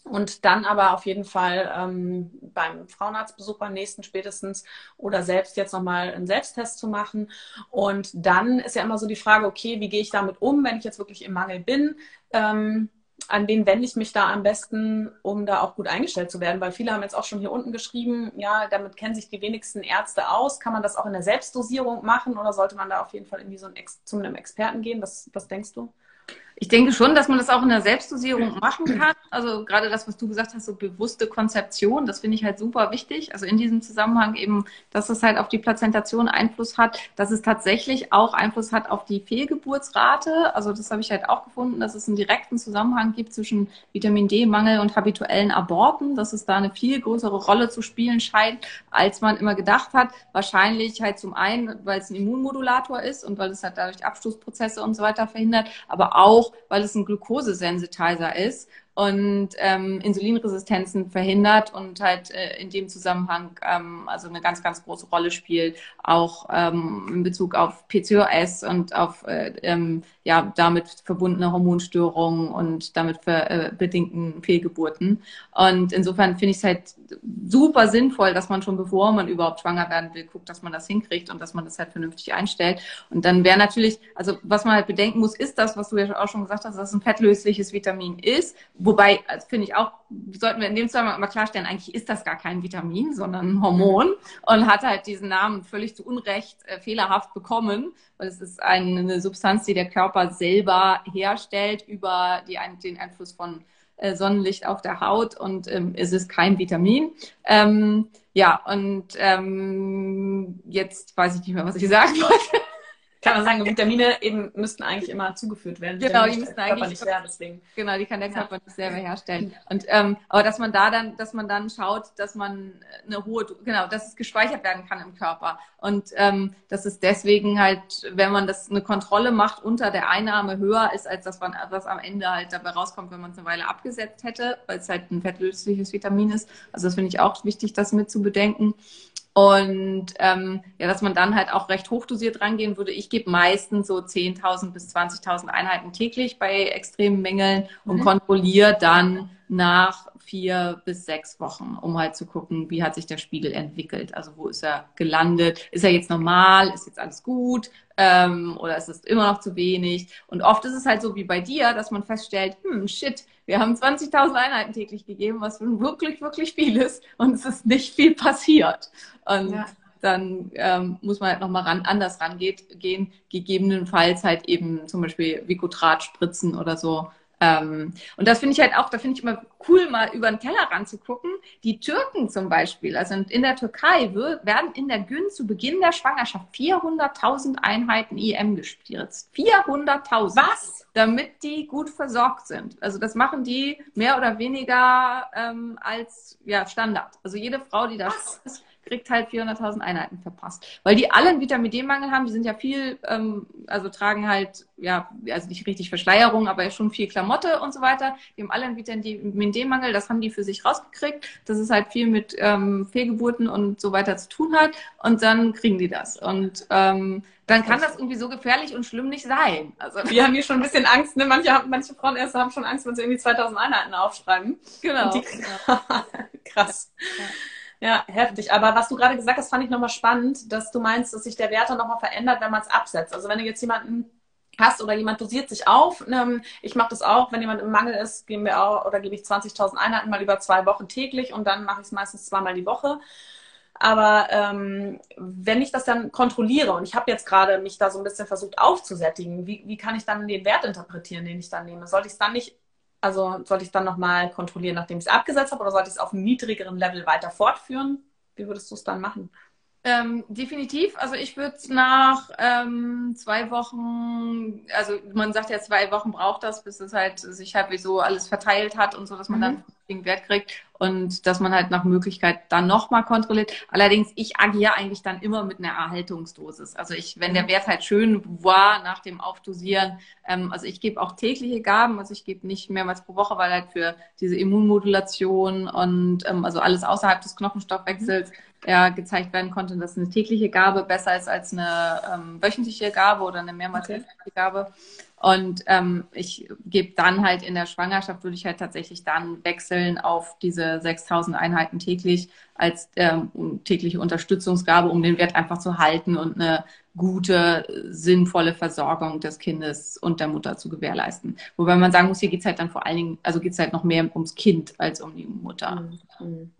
Und dann aber auf jeden Fall ähm, beim Frauenarztbesuch beim nächsten spätestens oder selbst jetzt nochmal einen Selbsttest zu machen. Und dann ist ja immer so die Frage, okay, wie gehe ich damit um, wenn ich jetzt wirklich im Mangel bin? Ähm, an wen wende ich mich da am besten, um da auch gut eingestellt zu werden? Weil viele haben jetzt auch schon hier unten geschrieben, ja, damit kennen sich die wenigsten Ärzte aus. Kann man das auch in der Selbstdosierung machen oder sollte man da auf jeden Fall irgendwie so ein zu einem Experten gehen? Was, was denkst du? Ich denke schon, dass man das auch in der Selbstdosierung machen kann. Also gerade das, was du gesagt hast, so bewusste Konzeption, das finde ich halt super wichtig. Also in diesem Zusammenhang eben, dass es halt auf die Plazentation Einfluss hat, dass es tatsächlich auch Einfluss hat auf die Fehlgeburtsrate. Also das habe ich halt auch gefunden, dass es einen direkten Zusammenhang gibt zwischen Vitamin D-Mangel und habituellen Aborten, dass es da eine viel größere Rolle zu spielen scheint, als man immer gedacht hat. Wahrscheinlich halt zum einen, weil es ein Immunmodulator ist und weil es halt dadurch Abstoßprozesse und so weiter verhindert, aber auch auch, weil es ein Glukosesensitizer ist und ähm, Insulinresistenzen verhindert und halt äh, in dem Zusammenhang ähm, also eine ganz, ganz große Rolle spielt, auch ähm, in Bezug auf PCOS und auf äh, ähm, ja, damit verbundene Hormonstörungen und damit ver, äh, bedingten Fehlgeburten. Und insofern finde ich es halt super sinnvoll, dass man schon bevor man überhaupt schwanger werden will, guckt, dass man das hinkriegt und dass man das halt vernünftig einstellt. Und dann wäre natürlich, also was man halt bedenken muss, ist das, was du ja auch schon gesagt hast, dass es ein fettlösliches Vitamin ist. Wobei, also finde ich auch, sollten wir in dem Zusammenhang mal klarstellen, eigentlich ist das gar kein Vitamin, sondern ein Hormon und hat halt diesen Namen völlig zu Unrecht äh, fehlerhaft bekommen, weil es ist eine Substanz, die der Körper selber herstellt über die, den Einfluss von äh, Sonnenlicht auf der Haut und ähm, es ist kein Vitamin. Ähm, ja, und ähm, jetzt weiß ich nicht mehr, was ich sagen wollte kann man sagen, Vitamine eben müssten eigentlich immer zugeführt werden. Genau, die müssten eigentlich nicht her, deswegen. Genau, die kann der Körper ja. nicht selber herstellen. Und ähm, aber dass man da dann, dass man dann schaut, dass man eine hohe, genau, dass es gespeichert werden kann im Körper. Und ähm, dass es deswegen halt, wenn man das eine Kontrolle macht, unter der Einnahme höher ist, als das, was am Ende halt dabei rauskommt, wenn man es eine Weile abgesetzt hätte, weil es halt ein fettlösliches Vitamin ist. Also das finde ich auch wichtig, das mit zu bedenken. Und ähm, ja, dass man dann halt auch recht hochdosiert rangehen würde. Ich gebe meistens so 10.000 bis 20.000 Einheiten täglich bei extremen Mängeln und mhm. kontrolliere dann nach vier bis sechs Wochen, um halt zu gucken, wie hat sich der Spiegel entwickelt. Also wo ist er gelandet? Ist er jetzt normal? Ist jetzt alles gut? Ähm, oder ist es immer noch zu wenig? Und oft ist es halt so wie bei dir, dass man feststellt, hm, shit, wir haben 20.000 Einheiten täglich gegeben, was wirklich, wirklich viel ist und es ist nicht viel passiert. Und ja. dann ähm, muss man halt nochmal ran, anders rangeht, gehen, gegebenenfalls halt eben zum Beispiel Vicotrat spritzen oder so. Ähm, und das finde ich halt auch, da finde ich immer cool, mal über den Teller ranzugucken. Die Türken zum Beispiel, also in der Türkei werden in der Gün zu Beginn der Schwangerschaft 400.000 Einheiten IM gespritzt. 400.000. Was? Damit die gut versorgt sind. Also das machen die mehr oder weniger ähm, als ja, Standard. Also jede Frau, die das ist, kriegt halt 400.000 Einheiten verpasst. Weil die alle einen Vitamin D-Mangel haben, die sind ja viel, ähm, also tragen halt, ja, also nicht richtig Verschleierung, aber schon viel Klamotte und so weiter. Die haben alle einen Vitamin D-Mangel, das haben die für sich rausgekriegt, dass es halt viel mit ähm, Fehlgeburten und so weiter zu tun hat und dann kriegen die das. Und ähm, dann kann das irgendwie so gefährlich und schlimm nicht sein. Also wir haben hier schon ein bisschen Angst, ne? Manche, manche Frauen erst haben schon Angst, wenn sie irgendwie 2000 Einheiten aufschreiben. Genau. Die, Krass. Ja. Ja, heftig. Aber was du gerade gesagt hast, fand ich nochmal spannend, dass du meinst, dass sich der Wert dann nochmal verändert, wenn man es absetzt. Also wenn du jetzt jemanden hast oder jemand dosiert sich auf, ne, ich mache das auch, wenn jemand im Mangel ist, geben wir auch oder gebe ich 20.000 Einheiten mal über zwei Wochen täglich und dann mache ich es meistens zweimal die Woche. Aber ähm, wenn ich das dann kontrolliere und ich habe jetzt gerade mich da so ein bisschen versucht aufzusättigen, wie, wie kann ich dann den Wert interpretieren, den ich dann nehme? Sollte ich es dann nicht also sollte ich es dann nochmal kontrollieren, nachdem ich es abgesetzt habe, oder sollte ich es auf einem niedrigeren Level weiter fortführen? Wie würdest du es dann machen? Ähm, definitiv. Also ich würde nach ähm, zwei Wochen, also man sagt ja, zwei Wochen braucht das, bis es halt sich halt wie so alles verteilt hat und so, dass man mhm. dann den Wert kriegt und dass man halt nach Möglichkeit dann nochmal kontrolliert. Allerdings, ich agiere eigentlich dann immer mit einer Erhaltungsdosis. Also ich, wenn der mhm. Wert halt schön war nach dem Aufdosieren, ähm, also ich gebe auch tägliche Gaben, also ich gebe nicht mehrmals pro Woche, weil halt für diese Immunmodulation und ähm, also alles außerhalb des Knochenstoffwechsels ja, gezeigt werden konnte, dass eine tägliche Gabe besser ist als eine ähm, wöchentliche Gabe oder eine mehrmals okay. Gabe. Und ähm, ich gebe dann halt in der Schwangerschaft, würde ich halt tatsächlich dann wechseln auf diese 6000 Einheiten täglich als ähm, tägliche Unterstützungsgabe, um den Wert einfach zu halten und eine gute, sinnvolle Versorgung des Kindes und der Mutter zu gewährleisten. Wobei man sagen muss, hier geht's halt dann vor allen Dingen, also geht's halt noch mehr ums Kind als um die Mutter. Mhm.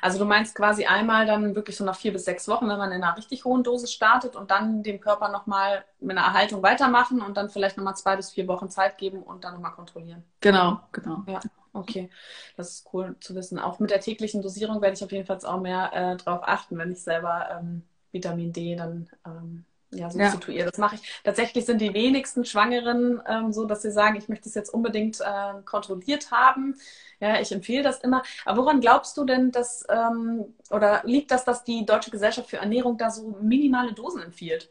Also du meinst quasi einmal dann wirklich so nach vier bis sechs Wochen, wenn man in einer richtig hohen Dosis startet und dann dem Körper nochmal mit einer Erhaltung weitermachen und dann vielleicht nochmal zwei bis vier Wochen Zeit geben und dann nochmal kontrollieren. Genau, genau. Ja. Okay, das ist cool zu wissen. Auch mit der täglichen Dosierung werde ich auf jeden Fall auch mehr äh, drauf achten, wenn ich selber ähm, Vitamin D dann ähm, ja, substituiere. Ja. Das mache ich. Tatsächlich sind die wenigsten Schwangeren ähm, so, dass sie sagen, ich möchte es jetzt unbedingt äh, kontrolliert haben. Ja, ich empfehle das immer. Aber woran glaubst du denn, dass ähm, oder liegt das, dass die Deutsche Gesellschaft für Ernährung da so minimale Dosen empfiehlt?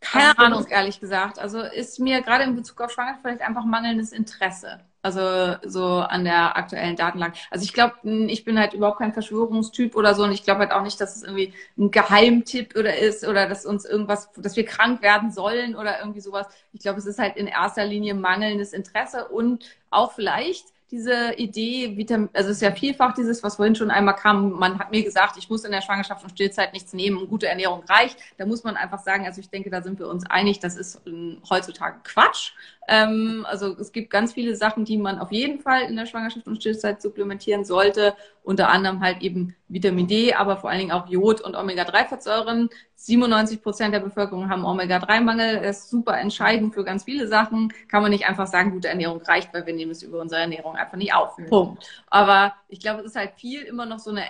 Keine Ahnung, ehrlich gesagt. Also ist mir gerade in Bezug auf Schwangerschaft vielleicht einfach mangelndes Interesse. Also so an der aktuellen Datenlage. Also ich glaube, ich bin halt überhaupt kein Verschwörungstyp oder so und ich glaube halt auch nicht, dass es irgendwie ein Geheimtipp oder ist oder dass uns irgendwas, dass wir krank werden sollen oder irgendwie sowas. Ich glaube, es ist halt in erster Linie mangelndes Interesse und auch vielleicht diese Idee, Vitamin, also es ist ja vielfach dieses, was vorhin schon einmal kam, man hat mir gesagt, ich muss in der Schwangerschaft und Stillzeit nichts nehmen und gute Ernährung reicht. Da muss man einfach sagen, also ich denke, da sind wir uns einig, das ist ähm, heutzutage Quatsch. Ähm, also es gibt ganz viele Sachen, die man auf jeden Fall in der Schwangerschaft und Stillzeit supplementieren sollte. Unter anderem halt eben Vitamin D, aber vor allen Dingen auch Jod und Omega-3-Fettsäuren. 97 Prozent der Bevölkerung haben Omega-3-Mangel. Das ist super entscheidend für ganz viele Sachen. Kann man nicht einfach sagen, gute Ernährung reicht, weil wir nehmen es über unsere Ernährung einfach nicht auf. Punkt. Aber ich glaube, es ist halt viel immer noch so eine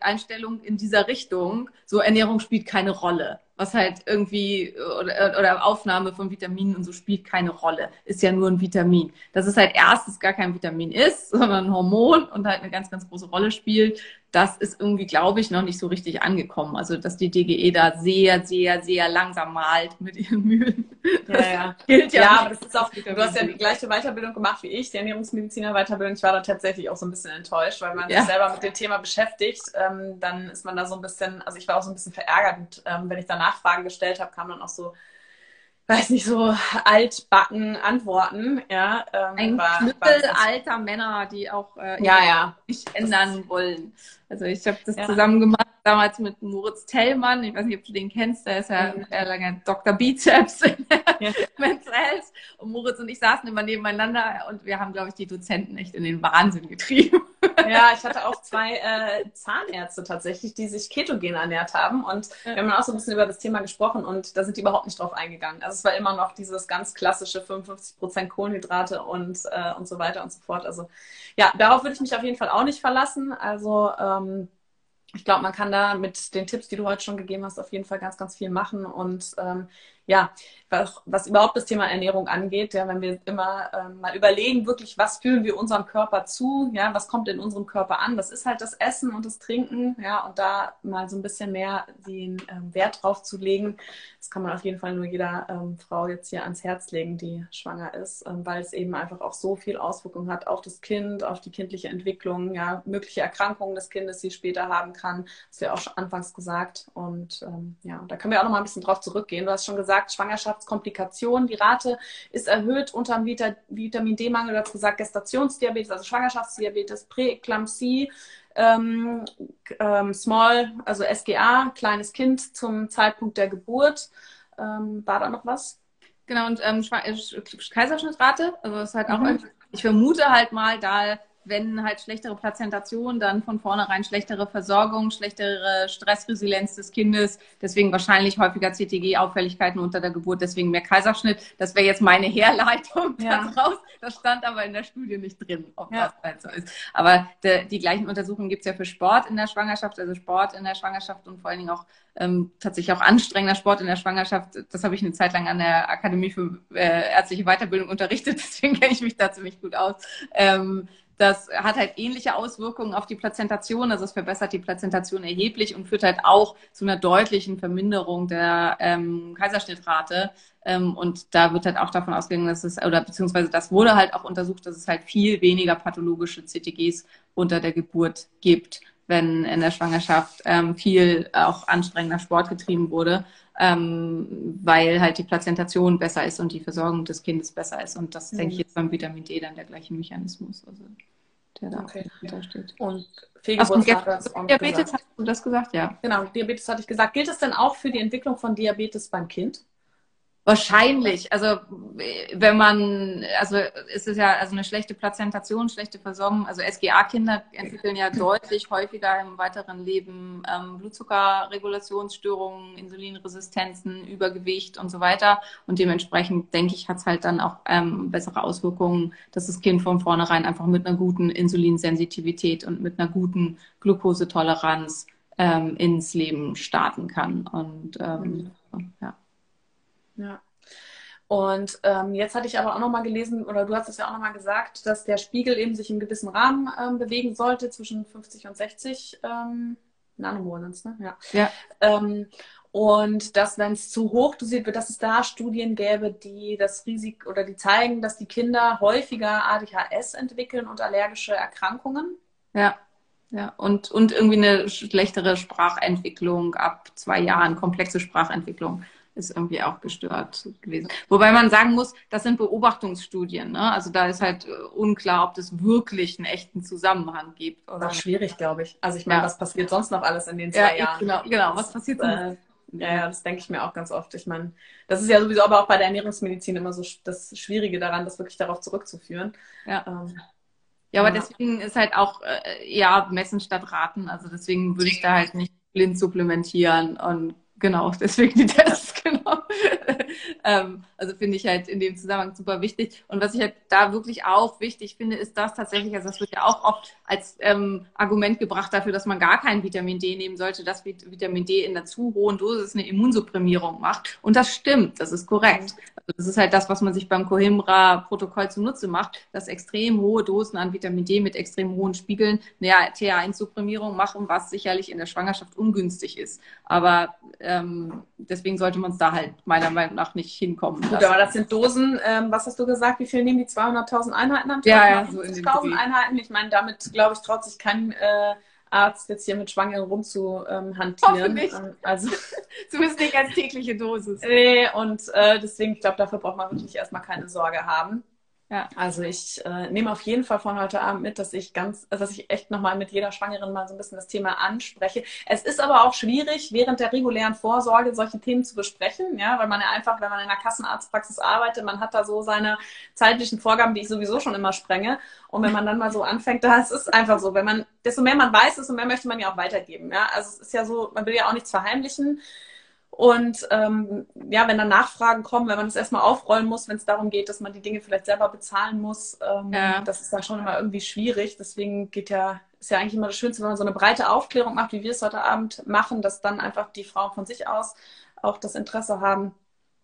Einstellung in dieser Richtung. So Ernährung spielt keine Rolle was halt irgendwie oder, oder Aufnahme von Vitaminen und so spielt keine Rolle. Ist ja nur ein Vitamin. Dass es halt erstens gar kein Vitamin ist, sondern ein Hormon und halt eine ganz, ganz große Rolle spielt das ist irgendwie, glaube ich, noch nicht so richtig angekommen. Also, dass die DGE da sehr, sehr, sehr langsam malt mit ihren Mühlen. Ja, ja. gilt ja. Ja, aber das ist auch, du hast ja die gleiche Weiterbildung gemacht wie ich, die Ernährungsmediziner-Weiterbildung. Ich war da tatsächlich auch so ein bisschen enttäuscht, weil man ja. sich selber mit dem Thema beschäftigt. Ähm, dann ist man da so ein bisschen, also ich war auch so ein bisschen verärgert. Und ähm, wenn ich da Nachfragen gestellt habe, kam dann auch so, weiß nicht, so altbacken Antworten, ja. Ähm, Ein war, Knüppel alter Männer, die auch äh, ja, ja. nicht ändern wollen. Also ich habe das ja. zusammen gemacht damals mit Moritz Tellmann. Ich weiß nicht, ob du den kennst, der ist ja mhm. lange Dr. Bizeps in ja. Men's Health. Und Moritz und ich saßen immer nebeneinander und wir haben, glaube ich, die Dozenten echt in den Wahnsinn getrieben. Ja, ich hatte auch zwei äh, Zahnärzte tatsächlich, die sich ketogen ernährt haben. Und wir haben auch so ein bisschen über das Thema gesprochen und da sind die überhaupt nicht drauf eingegangen. Also es war immer noch dieses ganz klassische 55 Prozent Kohlenhydrate und, äh, und so weiter und so fort. Also ja, darauf würde ich mich auf jeden Fall auch nicht verlassen. Also ähm, ich glaube, man kann da mit den Tipps, die du heute schon gegeben hast, auf jeden Fall ganz, ganz viel machen. Und ähm, ja, was, überhaupt das Thema Ernährung angeht, ja, wenn wir immer ähm, mal überlegen, wirklich, was führen wir unserem Körper zu, ja, was kommt in unserem Körper an, das ist halt das Essen und das Trinken, ja, und da mal so ein bisschen mehr den ähm, Wert drauf zu legen, das kann man auf jeden Fall nur jeder ähm, Frau jetzt hier ans Herz legen, die schwanger ist, ähm, weil es eben einfach auch so viel Auswirkungen hat auf das Kind, auf die kindliche Entwicklung, ja, mögliche Erkrankungen des Kindes, die später haben kann, das wir auch schon anfangs gesagt. Und ähm, ja, da können wir auch noch mal ein bisschen drauf zurückgehen. Du hast schon gesagt, Schwangerschaftskomplikationen, die Rate ist erhöht unter dem Vita Vitamin D-Mangel, du hast gesagt Gestationsdiabetes, also Schwangerschaftsdiabetes, Präeklampsie, ähm, ähm, Small, also SGA, kleines Kind zum Zeitpunkt der Geburt. Ähm, war da noch was? Genau, und ähm, Kaiserschnittrate, also das ist halt auch, mhm. ich vermute halt mal, da wenn halt schlechtere Plazentation, dann von vornherein schlechtere Versorgung, schlechtere Stressresilienz des Kindes, deswegen wahrscheinlich häufiger CTG-Auffälligkeiten unter der Geburt, deswegen mehr Kaiserschnitt. Das wäre jetzt meine Herleitung ja. daraus. Das stand aber in der Studie nicht drin, ob ja. das halt so ist. Aber de, die gleichen Untersuchungen gibt es ja für Sport in der Schwangerschaft, also Sport in der Schwangerschaft und vor allen Dingen auch ähm, tatsächlich auch anstrengender Sport in der Schwangerschaft. Das habe ich eine Zeit lang an der Akademie für äh, ärztliche Weiterbildung unterrichtet, deswegen kenne ich mich da ziemlich gut aus. Ähm, das hat halt ähnliche Auswirkungen auf die Plazentation. Also es verbessert die Plazentation erheblich und führt halt auch zu einer deutlichen Verminderung der ähm, Kaiserschnittrate. Ähm, und da wird halt auch davon ausgegangen, dass es, oder beziehungsweise das wurde halt auch untersucht, dass es halt viel weniger pathologische CTGs unter der Geburt gibt, wenn in der Schwangerschaft ähm, viel auch anstrengender Sport getrieben wurde ähm, weil halt die Plazentation besser ist und die Versorgung des Kindes besser ist. Und das mhm. denke ich jetzt beim Vitamin D dann der gleiche Mechanismus, also der da okay. steht. Und Fehlgeburtsrate Diabetes hast du das gesagt, ja. Genau, Diabetes hatte ich gesagt. Gilt es denn auch für die Entwicklung von Diabetes beim Kind? Wahrscheinlich. Also wenn man, also ist es ja also eine schlechte Plazentation, schlechte Versorgung. Also SGA-Kinder entwickeln ja deutlich häufiger im weiteren Leben ähm, Blutzuckerregulationsstörungen, Insulinresistenzen, Übergewicht und so weiter. Und dementsprechend denke ich, hat es halt dann auch ähm, bessere Auswirkungen, dass das Kind von vornherein einfach mit einer guten Insulinsensitivität und mit einer guten Glukosetoleranz ähm, ins Leben starten kann. Und ähm, ja. Ja. Und ähm, jetzt hatte ich aber auch nochmal gelesen, oder du hast es ja auch nochmal gesagt, dass der Spiegel eben sich im gewissen Rahmen ähm, bewegen sollte, zwischen 50 und 60 ähm, Nanomol, ne? Ja. ja. Ähm, Und dass, wenn es zu hoch dosiert wird, dass es da Studien gäbe, die das Risiko oder die zeigen, dass die Kinder häufiger ADHS entwickeln und allergische Erkrankungen. Ja, ja. Und, und irgendwie eine schlechtere Sprachentwicklung ab zwei Jahren, komplexe Sprachentwicklung ist irgendwie auch gestört gewesen. Wobei man sagen muss, das sind Beobachtungsstudien. Ne? Also da ist halt äh, unklar, ob es wirklich einen echten Zusammenhang gibt. Oder das ist schwierig, glaube ich. Also ich meine, ja. was passiert sonst noch alles in den zwei ja, Jahren? Genau, genau. was passiert sonst? Äh, ja, ja, das denke ich mir auch ganz oft. Ich meine, das ist ja sowieso aber auch bei der Ernährungsmedizin immer so das Schwierige daran, das wirklich darauf zurückzuführen. Ja. Ähm, ja, aber deswegen ist halt auch, äh, ja, messen statt raten. Also deswegen würde ich da halt nicht blind supplementieren und genau, deswegen die Tests, genau. ähm, also finde ich halt in dem Zusammenhang super wichtig. Und was ich halt da wirklich auch wichtig finde, ist das tatsächlich, also das wird ja auch oft als ähm, Argument gebracht dafür, dass man gar kein Vitamin D nehmen sollte, dass Vitamin D in der zu hohen Dosis eine Immunsupprimierung macht. Und das stimmt, das ist korrekt. Also das ist halt das, was man sich beim Coimbra-Protokoll zunutze macht, dass extrem hohe Dosen an Vitamin D mit extrem hohen Spiegeln eine TA1-Supprimierung machen, was sicherlich in der Schwangerschaft ungünstig ist. Aber ähm, deswegen sollte man es da halt meiner Meinung nach nicht hinkommen. Gut, aber das sind Dosen, ähm, was hast du gesagt, wie viel nehmen die 200.000 Einheiten am Tag? Ja, ja, so in 50.000 Einheiten. Ich meine, damit, glaube ich, traut sich kein äh, Arzt jetzt hier mit Schwangeren rumzuhantieren. Ähm, also zumindest nicht als tägliche Dosis. Nee, und äh, deswegen, ich glaube, dafür braucht man wirklich erstmal keine Sorge haben. Ja. Also ich äh, nehme auf jeden Fall von heute Abend mit, dass ich ganz, also dass ich echt nochmal mit jeder Schwangeren mal so ein bisschen das Thema anspreche. Es ist aber auch schwierig, während der regulären Vorsorge solche Themen zu besprechen, ja, weil man ja einfach, wenn man in einer Kassenarztpraxis arbeitet, man hat da so seine zeitlichen Vorgaben, die ich sowieso schon immer sprenge. Und wenn man dann mal so anfängt, da es ist einfach so, wenn man, desto mehr man weiß, desto mehr möchte man ja auch weitergeben. Ja, also es ist ja so, man will ja auch nichts verheimlichen. Und ähm, ja, wenn dann Nachfragen kommen, wenn man das erstmal aufrollen muss, wenn es darum geht, dass man die Dinge vielleicht selber bezahlen muss, ähm, ja. das ist dann schon immer irgendwie schwierig. Deswegen geht ja, ist ja eigentlich immer das Schönste, wenn man so eine breite Aufklärung macht, wie wir es heute Abend machen, dass dann einfach die Frauen von sich aus auch das Interesse haben,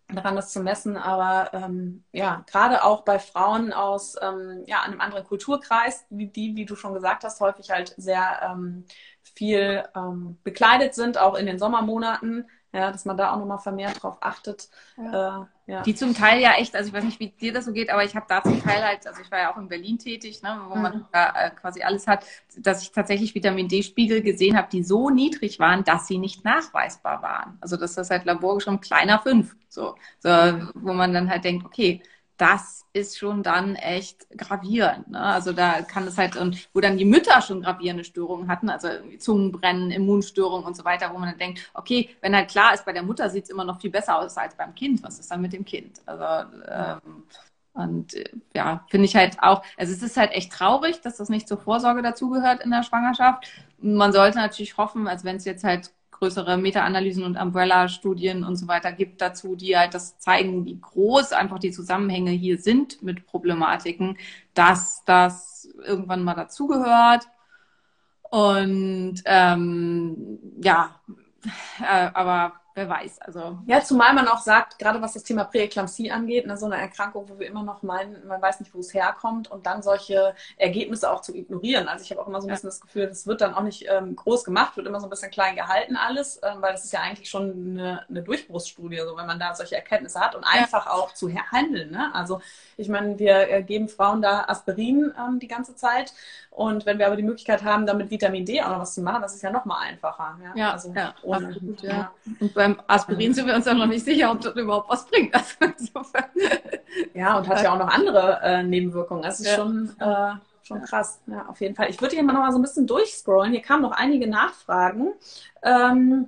daran das zu messen. Aber ähm, ja, gerade auch bei Frauen aus ähm, ja, einem anderen Kulturkreis, wie die, wie du schon gesagt hast, häufig halt sehr ähm, viel ähm, bekleidet sind, auch in den Sommermonaten ja, dass man da auch nochmal vermehrt drauf achtet. Ja. Äh, ja. Die zum Teil ja echt, also ich weiß nicht, wie dir das so geht, aber ich habe da zum Teil halt, also ich war ja auch in Berlin tätig, ne, wo mhm. man da äh, quasi alles hat, dass ich tatsächlich Vitamin D-Spiegel gesehen habe, die so niedrig waren, dass sie nicht nachweisbar waren. Also dass das halt laborgeschrieben kleiner fünf, so, so, wo man dann halt denkt, okay, das ist schon dann echt gravierend. Ne? Also da kann es halt, und wo dann die Mütter schon gravierende Störungen hatten, also Zungenbrennen, Immunstörungen und so weiter, wo man dann denkt, okay, wenn halt klar ist, bei der Mutter sieht es immer noch viel besser aus als beim Kind, was ist dann mit dem Kind? Also ähm, und äh, ja, finde ich halt auch, also es ist halt echt traurig, dass das nicht zur Vorsorge dazugehört in der Schwangerschaft. Man sollte natürlich hoffen, als wenn es jetzt halt größere Meta-Analysen und Umbrella-Studien und so weiter gibt dazu, die halt das zeigen, wie groß einfach die Zusammenhänge hier sind mit Problematiken, dass das irgendwann mal dazugehört. Und ähm, ja, äh, aber wer weiß. Also ja, zumal man auch sagt, gerade was das Thema Präeklampsie angeht, ne, so eine Erkrankung, wo wir immer noch meinen, man weiß nicht, wo es herkommt und dann solche Ergebnisse auch zu ignorieren. Also ich habe auch immer so ein bisschen das Gefühl, das wird dann auch nicht ähm, groß gemacht, wird immer so ein bisschen klein gehalten alles, ähm, weil das ist ja eigentlich schon eine, eine Durchbruchsstudie, so wenn man da solche Erkenntnisse hat und einfach ja. auch zu handeln. Ne? Also ich meine, wir äh, geben Frauen da Aspirin ähm, die ganze Zeit und wenn wir aber die Möglichkeit haben, damit Vitamin D auch noch was zu machen, das ist ja noch mal einfacher. Ja, ja, also ja, ohne, absolut, ja. Und beim Aspirin sind wir uns auch noch nicht sicher, ob das überhaupt was bringt. Also ja, und hat ja auch noch andere äh, Nebenwirkungen. Das ist ja. schon, äh, schon krass. Ja, auf jeden Fall. Ich würde hier mal noch mal so ein bisschen durchscrollen. Hier kamen noch einige Nachfragen. Ähm,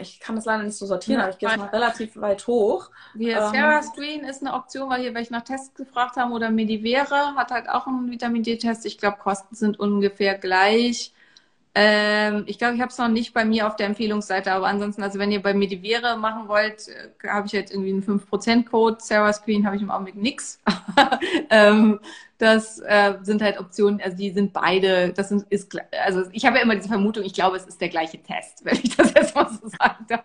ich kann das leider nicht so sortieren, ja, aber ich gehe jetzt mal relativ weit hoch. Hier ähm, Sarah Screen ist eine Option, weil hier welche nach Tests gefragt haben oder Medivere hat halt auch einen Vitamin D-Test. Ich glaube, Kosten sind ungefähr gleich. Ähm, ich glaube, ich habe es noch nicht bei mir auf der Empfehlungsseite, aber ansonsten, also wenn ihr bei Medivere machen wollt, äh, habe ich jetzt irgendwie einen 5%-Code. Sarah Screen habe ich im Augenblick nix. ähm, das äh, sind halt Optionen, also die sind beide, das sind, ist, also ich habe ja immer diese Vermutung, ich glaube, es ist der gleiche Test, wenn ich das jetzt mal so sagen darf.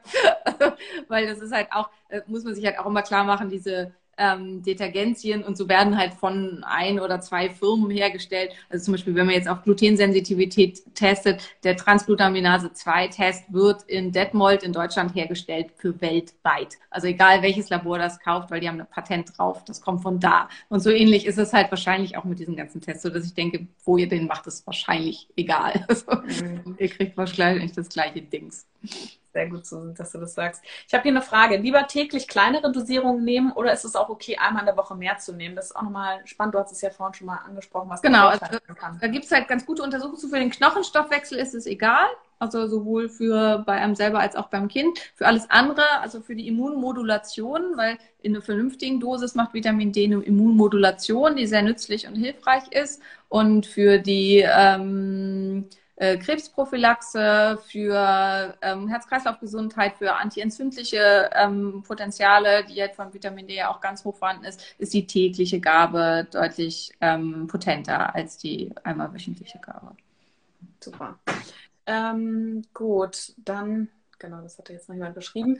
Weil das ist halt auch, äh, muss man sich halt auch immer klar machen, diese ähm, Detergenzien und so werden halt von ein oder zwei Firmen hergestellt. Also zum Beispiel, wenn man jetzt auf Glutensensitivität testet, der Transglutaminase 2-Test wird in Detmold in Deutschland hergestellt für weltweit. Also egal welches Labor das kauft, weil die haben ein Patent drauf, das kommt von da. Und so ähnlich ist es halt wahrscheinlich auch mit diesen ganzen Tests, so dass ich denke, wo ihr den macht, ist wahrscheinlich egal. Also, mhm. Ihr kriegt wahrscheinlich das gleiche Dings. Sehr gut, dass du das sagst. Ich habe hier eine Frage. Lieber täglich kleinere Dosierungen nehmen oder ist es auch okay, einmal in der Woche mehr zu nehmen? Das ist auch nochmal spannend. Du hast es ja vorhin schon mal angesprochen, was genau, also, da gibt es halt ganz gute Untersuchungen zu. Für den Knochenstoffwechsel ist es egal. Also sowohl für bei einem selber als auch beim Kind. Für alles andere, also für die Immunmodulation, weil in einer vernünftigen Dosis macht Vitamin D eine Immunmodulation, die sehr nützlich und hilfreich ist. Und für die ähm, äh, Krebsprophylaxe, für ähm, Herz-Kreislauf-Gesundheit, für antientzündliche ähm, Potenziale, die jetzt von Vitamin D ja auch ganz hoch vorhanden ist, ist die tägliche Gabe deutlich ähm, potenter als die einmal wöchentliche Gabe. Super. Ähm, gut, dann, genau, das hatte jetzt noch jemand beschrieben.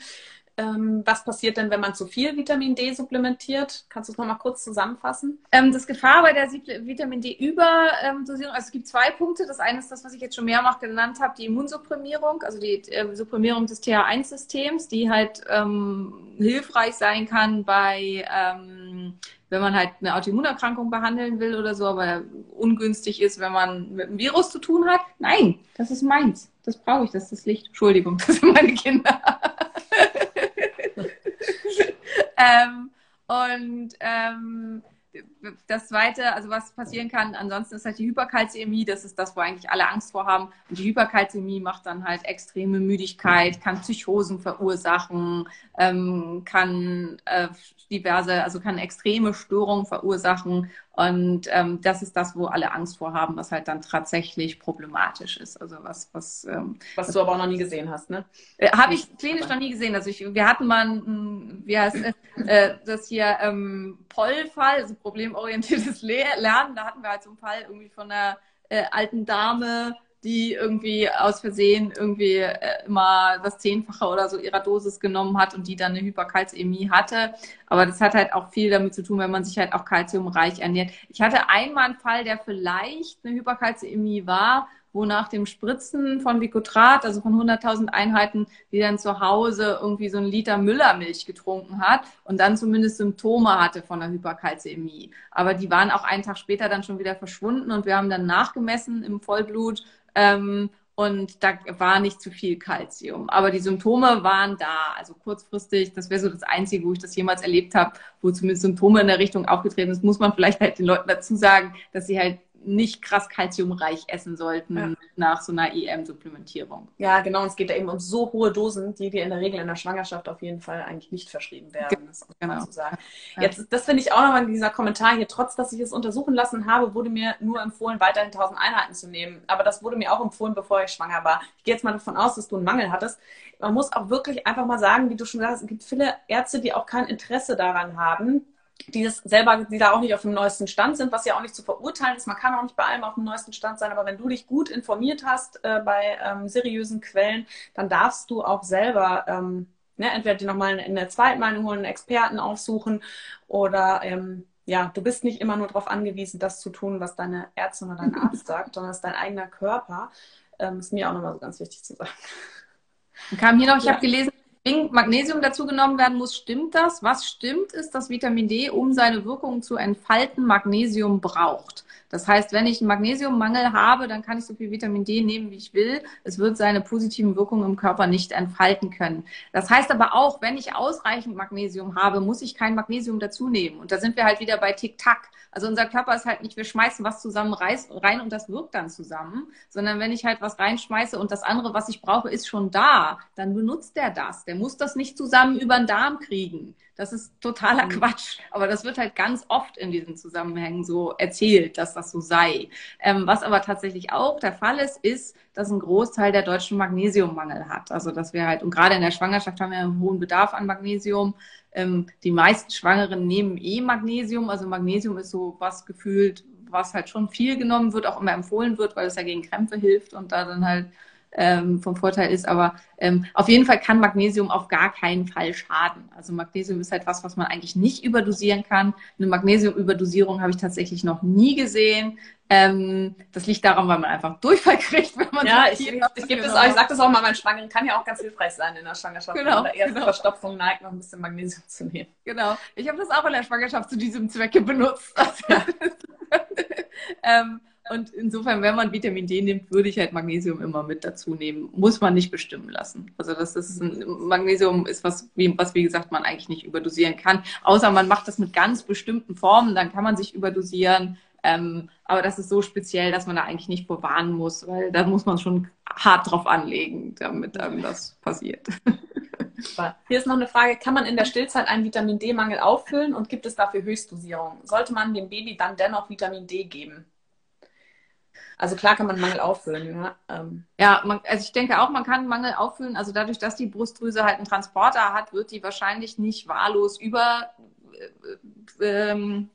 Ähm, was passiert denn, wenn man zu viel Vitamin D supplementiert? Kannst du es nochmal kurz zusammenfassen? Ähm, das Gefahr bei der Vitamin D-Überdosierung, also es gibt zwei Punkte. Das eine ist das, was ich jetzt schon mehrmals genannt habe, die Immunsupprimierung, also die äh, Supprimierung des TH1-Systems, die halt ähm, hilfreich sein kann bei ähm, wenn man halt eine Autoimmunerkrankung behandeln will oder so, aber ungünstig ist, wenn man mit einem Virus zu tun hat. Nein, das ist meins. Das brauche ich, das ist das Licht. Entschuldigung, das sind meine Kinder. ähm, und ähm, das zweite, also was passieren kann, ansonsten ist halt die Hyperkalzämie, das ist das, wo eigentlich alle Angst vor haben. Und die Hyperkalzämie macht dann halt extreme Müdigkeit, kann Psychosen verursachen, ähm, kann äh, diverse, also kann extreme Störungen verursachen. Und ähm, das ist das, wo alle Angst vor haben, was halt dann tatsächlich problematisch ist. Also was, was, ähm, was du aber auch noch nie gesehen hast, ne? Äh, Habe ich klinisch noch nie gesehen. Also ich, wir hatten mal ein, wie heißt äh, das hier ähm, Poll-Fall, also problemorientiertes Lernen. Da hatten wir halt so einen Fall irgendwie von einer äh, alten Dame, die irgendwie aus Versehen irgendwie äh, immer das Zehnfache oder so ihrer Dosis genommen hat und die dann eine Hyperkalzämie hatte. Aber das hat halt auch viel damit zu tun, wenn man sich halt auch kalziumreich ernährt. Ich hatte einmal einen Fall, der vielleicht eine Hyperkalzämie war, wo nach dem Spritzen von Vicotrat, also von 100.000 Einheiten, die dann zu Hause irgendwie so einen Liter Müllermilch getrunken hat und dann zumindest Symptome hatte von der Hyperkalzämie. Aber die waren auch einen Tag später dann schon wieder verschwunden und wir haben dann nachgemessen im Vollblut ähm, und da war nicht zu viel Kalzium. Aber die Symptome waren da. Also kurzfristig, das wäre so das Einzige, wo ich das jemals erlebt habe, wo zumindest Symptome in der Richtung aufgetreten ist, muss man vielleicht halt den Leuten dazu sagen, dass sie halt nicht krass kalziumreich essen sollten ja. nach so einer EM-Supplementierung. Ja, genau. Und es geht da eben um so hohe Dosen, die dir in der Regel in der Schwangerschaft auf jeden Fall eigentlich nicht verschrieben werden. Das genau. Jetzt, das finde ich auch nochmal in dieser Kommentar hier. Trotz, dass ich es untersuchen lassen habe, wurde mir nur empfohlen, weiterhin 1000 Einheiten zu nehmen. Aber das wurde mir auch empfohlen, bevor ich schwanger war. Ich gehe jetzt mal davon aus, dass du einen Mangel hattest. Man muss auch wirklich einfach mal sagen, wie du schon sagst, es gibt viele Ärzte, die auch kein Interesse daran haben, die das selber, die da auch nicht auf dem neuesten Stand sind, was ja auch nicht zu verurteilen ist. Man kann auch nicht bei allem auf dem neuesten Stand sein, aber wenn du dich gut informiert hast äh, bei ähm, seriösen Quellen, dann darfst du auch selber ähm, ne, entweder dir nochmal in der Zweitmeinung holen, einen Experten aufsuchen oder ähm, ja, du bist nicht immer nur darauf angewiesen, das zu tun, was deine Ärztin oder dein Arzt sagt, sondern es ist dein eigener Körper. Ähm, ist mir auch nochmal so ganz wichtig zu sagen. Kam hier noch, ich ja. habe gelesen, zwingend Magnesium dazu genommen werden muss. Stimmt das? Was stimmt ist, dass Vitamin D, um seine Wirkung zu entfalten, Magnesium braucht. Das heißt, wenn ich einen Magnesiummangel habe, dann kann ich so viel Vitamin D nehmen, wie ich will. Es wird seine positiven Wirkungen im Körper nicht entfalten können. Das heißt aber auch, wenn ich ausreichend Magnesium habe, muss ich kein Magnesium dazu nehmen. Und da sind wir halt wieder bei Tick-Tack. Also unser Körper ist halt nicht, wir schmeißen was zusammen rein und das wirkt dann zusammen, sondern wenn ich halt was reinschmeiße und das andere, was ich brauche, ist schon da, dann benutzt der das. Der muss das nicht zusammen über den Darm kriegen. Das ist totaler mhm. Quatsch. Aber das wird halt ganz oft in diesen Zusammenhängen so erzählt, dass das so sei. Ähm, was aber tatsächlich auch der Fall ist, ist, dass ein Großteil der Deutschen Magnesiummangel hat. Also dass wir halt, und gerade in der Schwangerschaft haben wir einen hohen Bedarf an Magnesium. Ähm, die meisten Schwangeren nehmen eh Magnesium. Also Magnesium ist so was gefühlt, was halt schon viel genommen wird, auch immer empfohlen wird, weil es ja gegen Krämpfe hilft und da dann halt ähm, vom Vorteil ist. Aber ähm, auf jeden Fall kann Magnesium auf gar keinen Fall schaden. Also Magnesium ist halt was, was man eigentlich nicht überdosieren kann. Eine Magnesiumüberdosierung habe ich tatsächlich noch nie gesehen. Ähm, das liegt daran, weil man einfach Durchfall kriegt, wenn man ja, ich, ich, ich, genau. das auch, ich sage das auch mal meinen Schwangeren, kann ja auch ganz hilfreich sein in der Schwangerschaft. Genau. Wenn man genau. Verstopfung neigt, noch ein bisschen Magnesium zu nehmen. Genau. Ich habe das auch in der Schwangerschaft zu diesem Zwecke benutzt. Also, ähm, und insofern, wenn man Vitamin D nimmt, würde ich halt Magnesium immer mit dazu nehmen. Muss man nicht bestimmen lassen. Also das ist ein, Magnesium ist was, wie, was wie gesagt man eigentlich nicht überdosieren kann. Außer man macht das mit ganz bestimmten Formen, dann kann man sich überdosieren. Ähm, aber das ist so speziell, dass man da eigentlich nicht bewahren muss, weil da muss man schon hart drauf anlegen, damit einem das passiert. Hier ist noch eine Frage, kann man in der Stillzeit einen Vitamin D-Mangel auffüllen und gibt es dafür Höchstdosierungen? Sollte man dem Baby dann dennoch Vitamin D geben? Also klar kann man Mangel auffüllen. Ja, ähm. ja man, also ich denke auch, man kann Mangel auffüllen. Also dadurch, dass die Brustdrüse halt einen Transporter hat, wird die wahrscheinlich nicht wahllos über äh, ähm,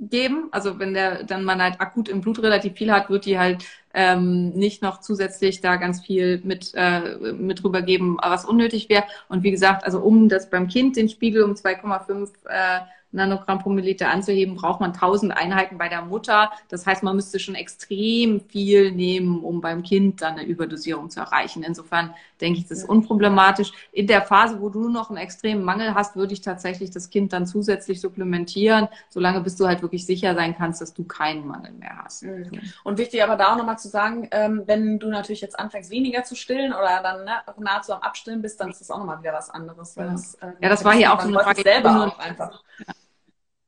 geben. Also wenn der dann man halt akut im Blut relativ viel hat, wird die halt ähm, nicht noch zusätzlich da ganz viel mit äh, mit rübergeben, was unnötig wäre. Und wie gesagt, also um das beim Kind den Spiegel um 2,5 äh, Nanogramm pro Milliliter anzuheben, braucht man 1000 Einheiten bei der Mutter. Das heißt, man müsste schon extrem viel nehmen, um beim Kind dann eine Überdosierung zu erreichen. Insofern denke ich, das ist unproblematisch. In der Phase, wo du noch einen extremen Mangel hast, würde ich tatsächlich das Kind dann zusätzlich supplementieren, solange bis du halt wirklich sicher sein kannst, dass du keinen Mangel mehr hast. Mhm. Und wichtig aber da auch nochmal zu sagen, ähm, wenn du natürlich jetzt anfängst, weniger zu stillen oder dann ne, nahezu am Abstillen bist, dann ist das auch nochmal wieder was anderes. Ja, das, äh, ja, das war hier auch so eine Frage. Selber auch einfach. Ja.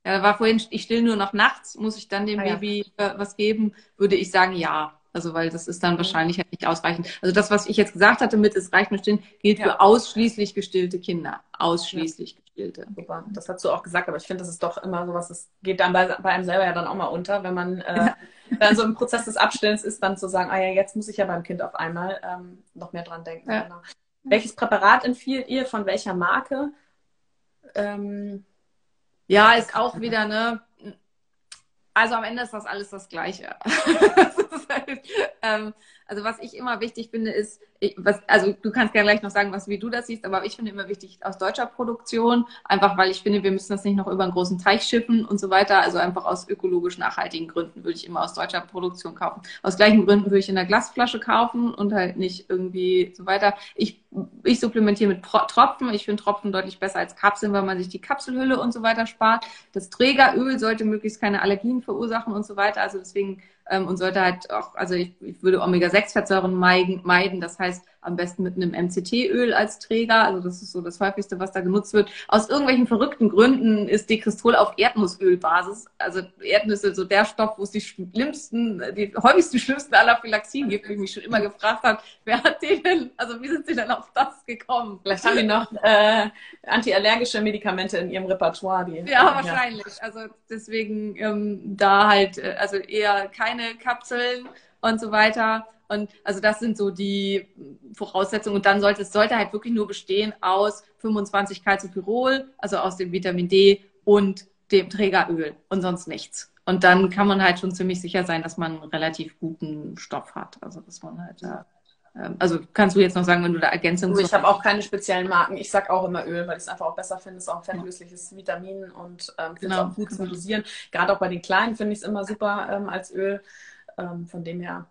Ja, war vorhin, ich still nur noch nachts, muss ich dann dem ah, Baby äh, was geben? Würde ich sagen, ja. Also, weil das ist dann mhm. wahrscheinlich halt nicht ausreichend. Also, das, was ich jetzt gesagt hatte mit, es reicht mit Stillen, gilt ja. für ausschließlich gestillte Kinder. Ausschließlich ja. gestillte. Super. Das hast du auch gesagt, aber ich finde, das ist doch immer so was, das geht dann bei, bei einem selber ja dann auch mal unter, wenn man äh, dann so im Prozess des Abstillens ist, dann zu sagen, ah ja, jetzt muss ich ja beim Kind auf einmal ähm, noch mehr dran denken. Ja. Genau. Welches Präparat empfiehlt ihr, von welcher Marke? Ähm, ja, ist auch wieder, ne? Also am Ende ist das alles das Gleiche. das halt, ähm, also was ich immer wichtig finde, ist, was, also du kannst gerne gleich noch sagen, was wie du das siehst, aber ich finde immer wichtig aus deutscher Produktion, einfach weil ich finde, wir müssen das nicht noch über einen großen Teich schiffen und so weiter. Also einfach aus ökologisch nachhaltigen Gründen würde ich immer aus deutscher Produktion kaufen. Aus gleichen Gründen würde ich in der Glasflasche kaufen und halt nicht irgendwie so weiter. Ich, ich supplementiere mit Tropfen. Ich finde Tropfen deutlich besser als Kapseln, weil man sich die Kapselhülle und so weiter spart. Das Trägeröl sollte möglichst keine Allergien verursachen und so weiter. Also deswegen ähm, und sollte halt auch, also ich, ich würde Omega-6-Fettsäuren meiden, meiden. Das heißt, am besten mit einem MCT-Öl als Träger. Also das ist so das häufigste, was da genutzt wird. Aus irgendwelchen verrückten Gründen ist Dekristol auf Erdnussölbasis. Also Erdnüsse so der Stoff, wo es die schlimmsten, die häufigsten, schlimmsten Anaphylaxien gibt, wie ich mich schon immer gefragt habe, wer hat den denn, also wie sind sie denn auf das gekommen? Vielleicht haben die noch äh, antiallergische Medikamente in ihrem Repertoire. Die, ja, wahrscheinlich. Ja. Also deswegen ähm, da halt, äh, also eher keine Kapseln und so weiter. Und also das sind so die Voraussetzungen. Und dann sollte es sollte halt wirklich nur bestehen aus 25 Calciopyrrol, also aus dem Vitamin D und dem Trägeröl und sonst nichts. Und dann kann man halt schon ziemlich sicher sein, dass man einen relativ guten Stoff hat. Also dass man halt da ähm, also kannst du jetzt noch sagen, wenn du da Ergänzungen Ich habe auch keine speziellen Marken. Ich sag auch immer Öl, weil ich es einfach auch besser finde. Es ist auch ein fettlösliches Vitamin und ähm, finde genau. es auch gut zu dosieren. Gerade auch bei den Kleinen finde ich es immer super ähm, als Öl. Ähm, von dem her,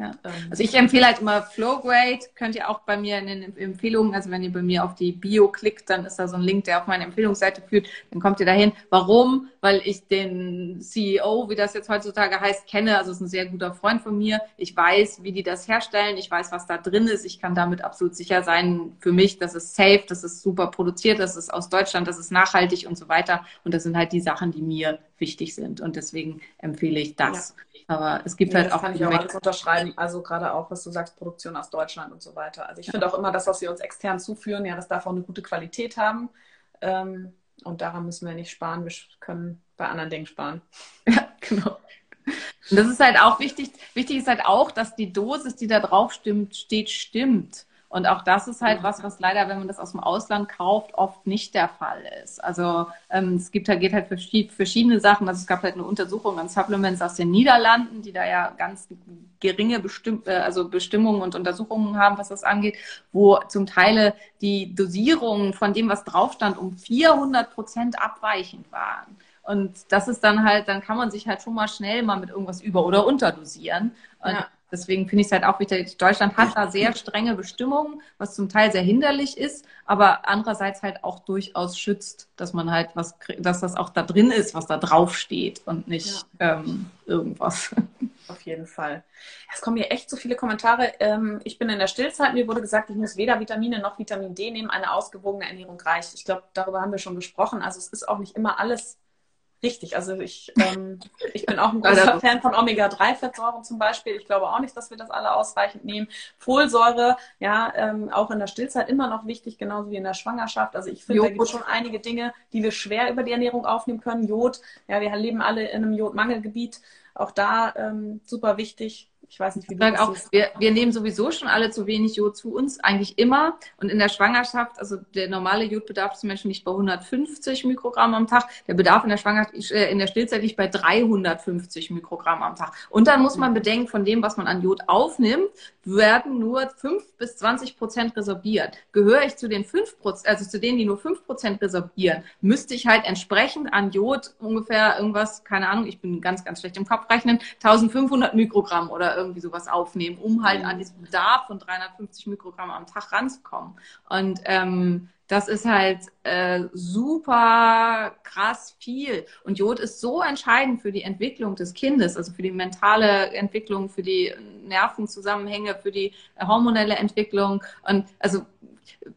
ja. Ähm, also ich empfehle halt immer Flowgrade, könnt ihr auch bei mir in den Empfehlungen, also wenn ihr bei mir auf die Bio klickt, dann ist da so ein Link, der auf meine Empfehlungsseite führt, dann kommt ihr dahin. Warum? Weil ich den CEO, wie das jetzt heutzutage heißt, kenne, also ist ein sehr guter Freund von mir. Ich weiß, wie die das herstellen, ich weiß, was da drin ist, ich kann damit absolut sicher sein, für mich, das ist safe, das ist super produziert, das ist aus Deutschland, das ist nachhaltig und so weiter. Und das sind halt die Sachen, die mir wichtig sind. Und deswegen empfehle ich das. Ja. Aber es gibt nee, halt auch. auch alles unterschreiben. Also gerade auch, was du sagst, Produktion aus Deutschland und so weiter. Also ich finde auch immer das, was wir uns extern zuführen, ja, das darf auch eine gute Qualität haben. Ähm, und daran müssen wir nicht sparen. Wir können bei anderen Dingen sparen. Ja, genau. Und das ist halt auch wichtig. Wichtig ist halt auch, dass die Dosis, die da drauf stimmt, steht, stimmt. Und auch das ist halt was, was leider, wenn man das aus dem Ausland kauft, oft nicht der Fall ist. Also ähm, es gibt halt, geht halt verschiedene Sachen. Also es gab halt eine Untersuchung an Supplements aus den Niederlanden, die da ja ganz geringe Bestimm äh, also Bestimmungen und Untersuchungen haben, was das angeht, wo zum Teil die Dosierungen von dem, was drauf stand, um 400 Prozent abweichend waren. Und das ist dann halt, dann kann man sich halt schon mal schnell mal mit irgendwas über- oder unterdosieren. Und ja. Deswegen finde ich es halt auch wichtig, Deutschland hat da sehr strenge Bestimmungen, was zum Teil sehr hinderlich ist, aber andererseits halt auch durchaus schützt, dass man halt was, dass das auch da drin ist, was da drauf steht und nicht ja. ähm, irgendwas. Auf jeden Fall. Es kommen hier echt so viele Kommentare. Ähm, ich bin in der Stillzeit. Mir wurde gesagt, ich muss weder Vitamine noch Vitamin D nehmen. Eine ausgewogene Ernährung reicht. Ich glaube, darüber haben wir schon gesprochen. Also es ist auch nicht immer alles Richtig, also ich, ähm, ich bin auch ein großer Fan von Omega-3-Fettsäuren zum Beispiel. Ich glaube auch nicht, dass wir das alle ausreichend nehmen. Folsäure, ja, ähm, auch in der Stillzeit immer noch wichtig, genauso wie in der Schwangerschaft. Also ich finde, da gibt es schon einige Dinge, die wir schwer über die Ernährung aufnehmen können. Jod, ja, wir leben alle in einem Jodmangelgebiet. Auch da ähm, super wichtig. Ich weiß nicht, wie du das auch, wir, wir nehmen sowieso schon alle zu wenig Jod zu uns, eigentlich immer. Und in der Schwangerschaft, also der normale Jodbedarf des Menschen liegt bei 150 Mikrogramm am Tag. Der Bedarf in der Schwangerschaft, äh, in der Stillzeit liegt bei 350 Mikrogramm am Tag. Und dann muss man bedenken, von dem, was man an Jod aufnimmt, werden nur 5 bis 20 Prozent resorbiert. Gehöre ich zu den 5 Prozent, also zu denen, die nur 5 Prozent resorbieren, müsste ich halt entsprechend an Jod ungefähr irgendwas, keine Ahnung, ich bin ganz, ganz schlecht im Kopf rechnen, 1500 Mikrogramm oder irgendwie sowas aufnehmen, um halt an diesen Bedarf von 350 Mikrogramm am Tag ranzukommen. Und ähm, das ist halt äh, super krass viel. Und Jod ist so entscheidend für die Entwicklung des Kindes, also für die mentale Entwicklung, für die Nervenzusammenhänge, für die hormonelle Entwicklung. Und also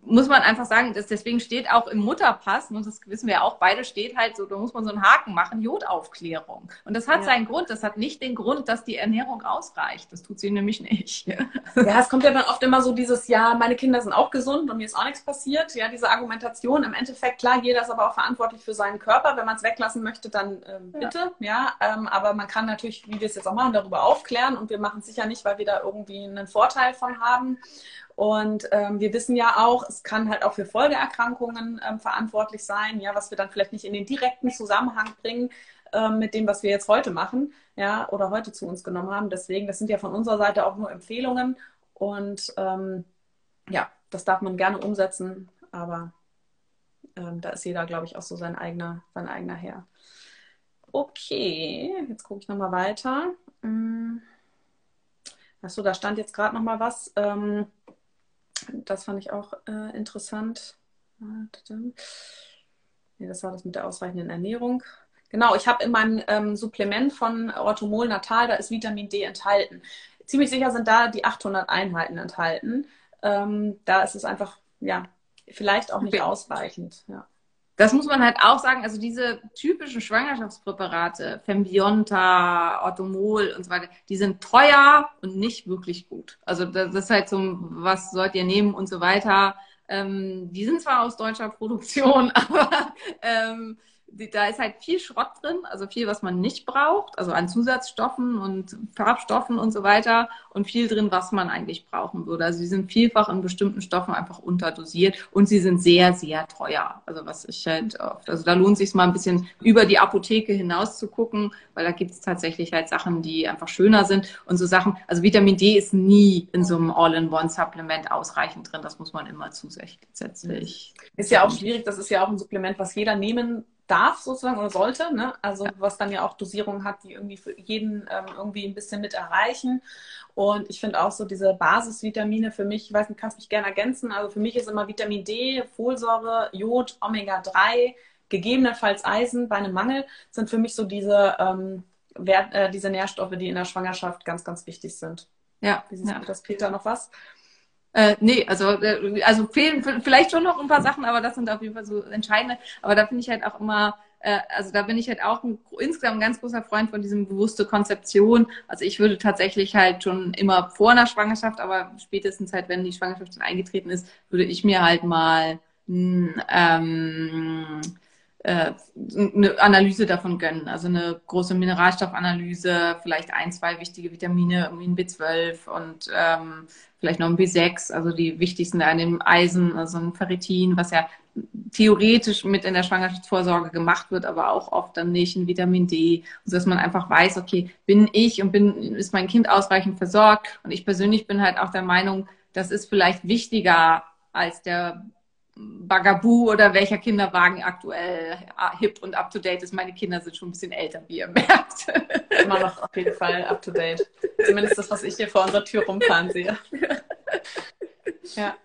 muss man einfach sagen, dass deswegen steht auch im Mutterpass, und das wissen wir auch, beide steht halt so, da muss man so einen Haken machen, Jodaufklärung. Und das hat ja. seinen Grund, das hat nicht den Grund, dass die Ernährung ausreicht. Das tut sie nämlich nicht. Ja, es kommt ja dann oft immer so dieses, ja, meine Kinder sind auch gesund und mir ist auch nichts passiert. Ja, diese Argumentation. Im Endeffekt, klar, jeder ist aber auch verantwortlich für seinen Körper. Wenn man es weglassen möchte, dann ähm, bitte. Ja, ja ähm, aber man kann natürlich, wie wir es jetzt auch machen, darüber aufklären und wir machen es sicher nicht, weil wir da irgendwie einen Vorteil von haben. Und ähm, wir wissen ja auch, es kann halt auch für Folgeerkrankungen ähm, verantwortlich sein, ja, was wir dann vielleicht nicht in den direkten Zusammenhang bringen ähm, mit dem, was wir jetzt heute machen, ja, oder heute zu uns genommen haben. Deswegen, das sind ja von unserer Seite auch nur Empfehlungen und ähm, ja, das darf man gerne umsetzen, aber ähm, da ist jeder, glaube ich, auch so sein eigener, sein eigener Herr. Okay, jetzt gucke ich nochmal weiter. Hm. Achso, da stand jetzt gerade nochmal was. Ähm, das fand ich auch äh, interessant. Nee, das war das mit der ausreichenden Ernährung. Genau, ich habe in meinem ähm, Supplement von Orthomol Natal, da ist Vitamin D enthalten. Ziemlich sicher sind da die 800 Einheiten enthalten. Ähm, da ist es einfach, ja, vielleicht auch nicht okay. ausreichend. Ja das muss man halt auch sagen, also diese typischen Schwangerschaftspräparate, Fembionta, Orthomol und so weiter, die sind teuer und nicht wirklich gut. Also das ist halt so, was sollt ihr nehmen und so weiter. Ähm, die sind zwar aus deutscher Produktion, aber ähm, da ist halt viel Schrott drin, also viel, was man nicht braucht, also an Zusatzstoffen und Farbstoffen und so weiter und viel drin, was man eigentlich brauchen würde. Also sie sind vielfach in bestimmten Stoffen einfach unterdosiert und sie sind sehr, sehr teuer. Also was ich halt oft, also da lohnt sich mal ein bisschen über die Apotheke hinaus zu gucken, weil da gibt es tatsächlich halt Sachen, die einfach schöner sind und so Sachen. Also Vitamin D ist nie in so einem All-in-One-Supplement ausreichend drin. Das muss man immer zusätzlich. Ist ja auch schwierig. Das ist ja auch ein Supplement, was jeder nehmen darf sozusagen oder sollte, ne? also was dann ja auch Dosierungen hat, die irgendwie für jeden ähm, irgendwie ein bisschen mit erreichen. Und ich finde auch so diese Basisvitamine für mich, ich weiß nicht, kannst mich gerne ergänzen, also für mich ist immer Vitamin D, Folsäure, Jod, Omega-3, gegebenenfalls Eisen bei einem Mangel, sind für mich so diese, ähm, Wert, äh, diese Nährstoffe, die in der Schwangerschaft ganz, ganz wichtig sind. Ja. Wie siehst ja. du das, Peter, noch was? Äh, nee, also, äh, also fehlen vielleicht schon noch ein paar Sachen, aber das sind auf jeden Fall so entscheidende. Aber da finde ich halt auch immer, äh, also da bin ich halt auch ein, insgesamt ein ganz großer Freund von diesem bewusste Konzeption. Also ich würde tatsächlich halt schon immer vor einer Schwangerschaft, aber spätestens halt, wenn die Schwangerschaft schon eingetreten ist, würde ich mir halt mal ähm, äh, eine Analyse davon gönnen. Also eine große Mineralstoffanalyse, vielleicht ein, zwei wichtige Vitamine, wie ein B12 und ähm, vielleicht noch ein B6, also die wichtigsten an dem Eisen, also ein Ferritin, was ja theoretisch mit in der Schwangerschaftsvorsorge gemacht wird, aber auch oft dann nicht, ein Vitamin D, so dass man einfach weiß, okay, bin ich und bin, ist mein Kind ausreichend versorgt? Und ich persönlich bin halt auch der Meinung, das ist vielleicht wichtiger als der Bagaboo oder welcher Kinderwagen aktuell hip und up to date ist. Meine Kinder sind schon ein bisschen älter, wie ihr merkt. Immer noch auf jeden Fall up to date. Zumindest das, was ich hier vor unserer Tür rumfahren sehe. Ja.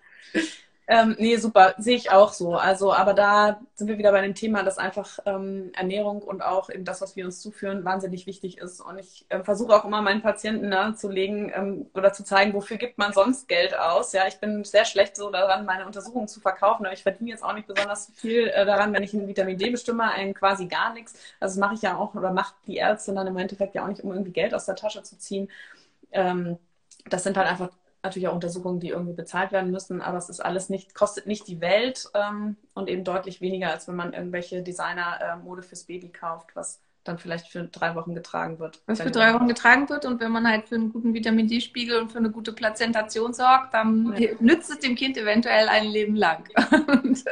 Ähm, nee, super, sehe ich auch so. Also, aber da sind wir wieder bei dem Thema, dass einfach ähm, Ernährung und auch eben das, was wir uns zuführen, wahnsinnig wichtig ist. Und ich äh, versuche auch immer meinen Patienten nahezulegen ähm, oder zu zeigen, wofür gibt man sonst Geld aus. Ja, ich bin sehr schlecht so daran, meine Untersuchungen zu verkaufen, aber ich verdiene jetzt auch nicht besonders viel äh, daran, wenn ich ein Vitamin D bestimme, einen quasi gar nichts. Also das mache ich ja auch oder macht die Ärztin dann im Endeffekt ja auch nicht, um irgendwie Geld aus der Tasche zu ziehen. Ähm, das sind halt einfach natürlich auch Untersuchungen, die irgendwie bezahlt werden müssen, aber es ist alles nicht, kostet nicht die Welt ähm, und eben deutlich weniger, als wenn man irgendwelche Designer-Mode äh, fürs Baby kauft, was dann vielleicht für drei Wochen getragen wird. Was für drei Wochen getragen wird und wenn man halt für einen guten Vitamin D-Spiegel und für eine gute Plazentation sorgt, dann ja. nützt es dem Kind eventuell ein Leben lang.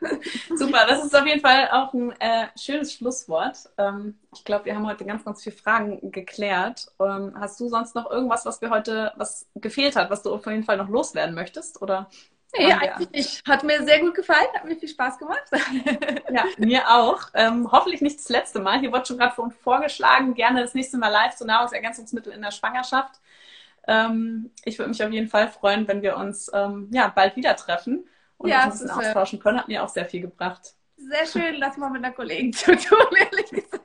Super, das ist auf jeden Fall auch ein äh, schönes Schlusswort. Ähm, ich glaube, wir haben heute ganz, ganz viele Fragen geklärt. Ähm, hast du sonst noch irgendwas, was wir heute, was gefehlt hat, was du auf jeden Fall noch loswerden möchtest? Oder? Nee, eigentlich nicht. Hat mir sehr gut gefallen, hat mir viel Spaß gemacht. ja, mir auch. Ähm, hoffentlich nicht das letzte Mal. Hier wurde schon gerade vorgeschlagen, gerne das nächste Mal live zu Nahrungsergänzungsmittel in der Schwangerschaft. Ähm, ich würde mich auf jeden Fall freuen, wenn wir uns ähm, ja, bald wieder treffen und ja, uns ein bisschen äh, austauschen können. Hat mir auch sehr viel gebracht. Sehr schön, lass mal mit einer Kollegin zu tun, ehrlich gesagt.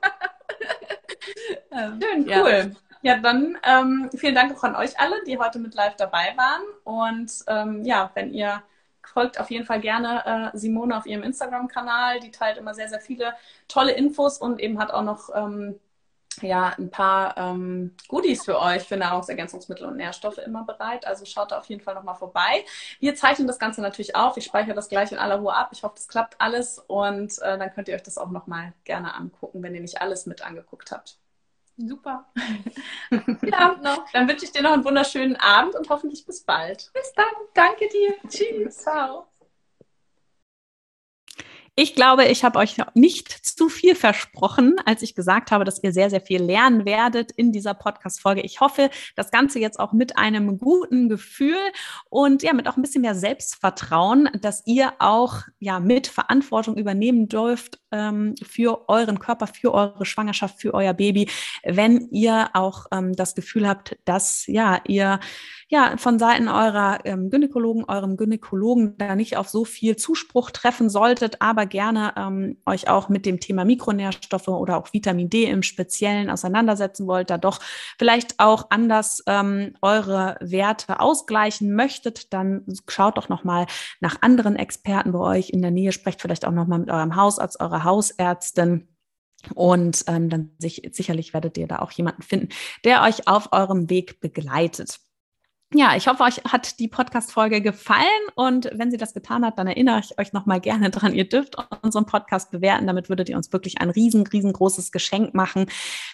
Ähm, schön, cool. Ja. Ja, dann ähm, vielen Dank auch an euch alle, die heute mit live dabei waren. Und ähm, ja, wenn ihr folgt auf jeden Fall gerne äh, Simone auf ihrem Instagram-Kanal. Die teilt immer sehr, sehr viele tolle Infos und eben hat auch noch ähm, ja, ein paar ähm, Goodies für euch für Nahrungsergänzungsmittel und Nährstoffe immer bereit. Also schaut da auf jeden Fall nochmal vorbei. Wir zeichnen das Ganze natürlich auf. Ich speichere das gleich in aller Ruhe ab. Ich hoffe, das klappt alles und äh, dann könnt ihr euch das auch nochmal gerne angucken, wenn ihr nicht alles mit angeguckt habt. Super. Guten Abend noch. Dann wünsche ich dir noch einen wunderschönen Abend und hoffentlich bis bald. Bis dann. Danke dir. Tschüss. Ciao. Ich glaube, ich habe euch nicht zu viel versprochen, als ich gesagt habe, dass ihr sehr, sehr viel lernen werdet in dieser Podcast-Folge. Ich hoffe, das Ganze jetzt auch mit einem guten Gefühl und ja, mit auch ein bisschen mehr Selbstvertrauen, dass ihr auch ja mit Verantwortung übernehmen dürft ähm, für euren Körper, für eure Schwangerschaft, für euer Baby, wenn ihr auch ähm, das Gefühl habt, dass ja ihr ja, von Seiten eurer ähm, Gynäkologen, eurem Gynäkologen da nicht auf so viel Zuspruch treffen solltet, aber gerne ähm, euch auch mit dem Thema Mikronährstoffe oder auch Vitamin D im Speziellen auseinandersetzen wollt, da doch vielleicht auch anders ähm, eure Werte ausgleichen möchtet, dann schaut doch nochmal nach anderen Experten bei euch in der Nähe, sprecht vielleicht auch nochmal mit eurem Hausarzt, eurer Hausärztin. Und ähm, dann sich, sicherlich werdet ihr da auch jemanden finden, der euch auf eurem Weg begleitet. Ja, ich hoffe, euch hat die Podcast-Folge gefallen und wenn sie das getan hat, dann erinnere ich euch nochmal gerne dran, ihr dürft unseren Podcast bewerten. Damit würdet ihr uns wirklich ein riesen, riesengroßes Geschenk machen.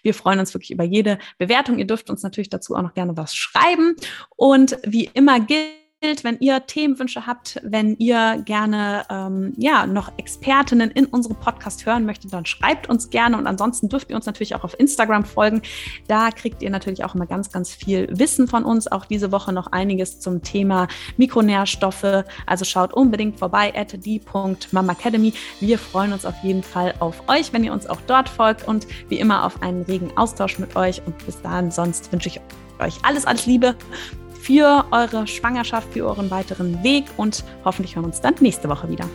Wir freuen uns wirklich über jede Bewertung. Ihr dürft uns natürlich dazu auch noch gerne was schreiben und wie immer gilt, wenn ihr Themenwünsche habt, wenn ihr gerne ähm, ja noch Expertinnen in unserem Podcast hören möchtet, dann schreibt uns gerne und ansonsten dürft ihr uns natürlich auch auf Instagram folgen. Da kriegt ihr natürlich auch immer ganz, ganz viel Wissen von uns. Auch diese Woche noch einiges zum Thema Mikronährstoffe. Also schaut unbedingt vorbei at die.mamacademy. Wir freuen uns auf jeden Fall auf euch, wenn ihr uns auch dort folgt und wie immer auf einen regen Austausch mit euch. Und bis dahin, sonst wünsche ich euch alles, alles Liebe für eure Schwangerschaft, für euren weiteren Weg und hoffentlich hören wir uns dann nächste Woche wieder.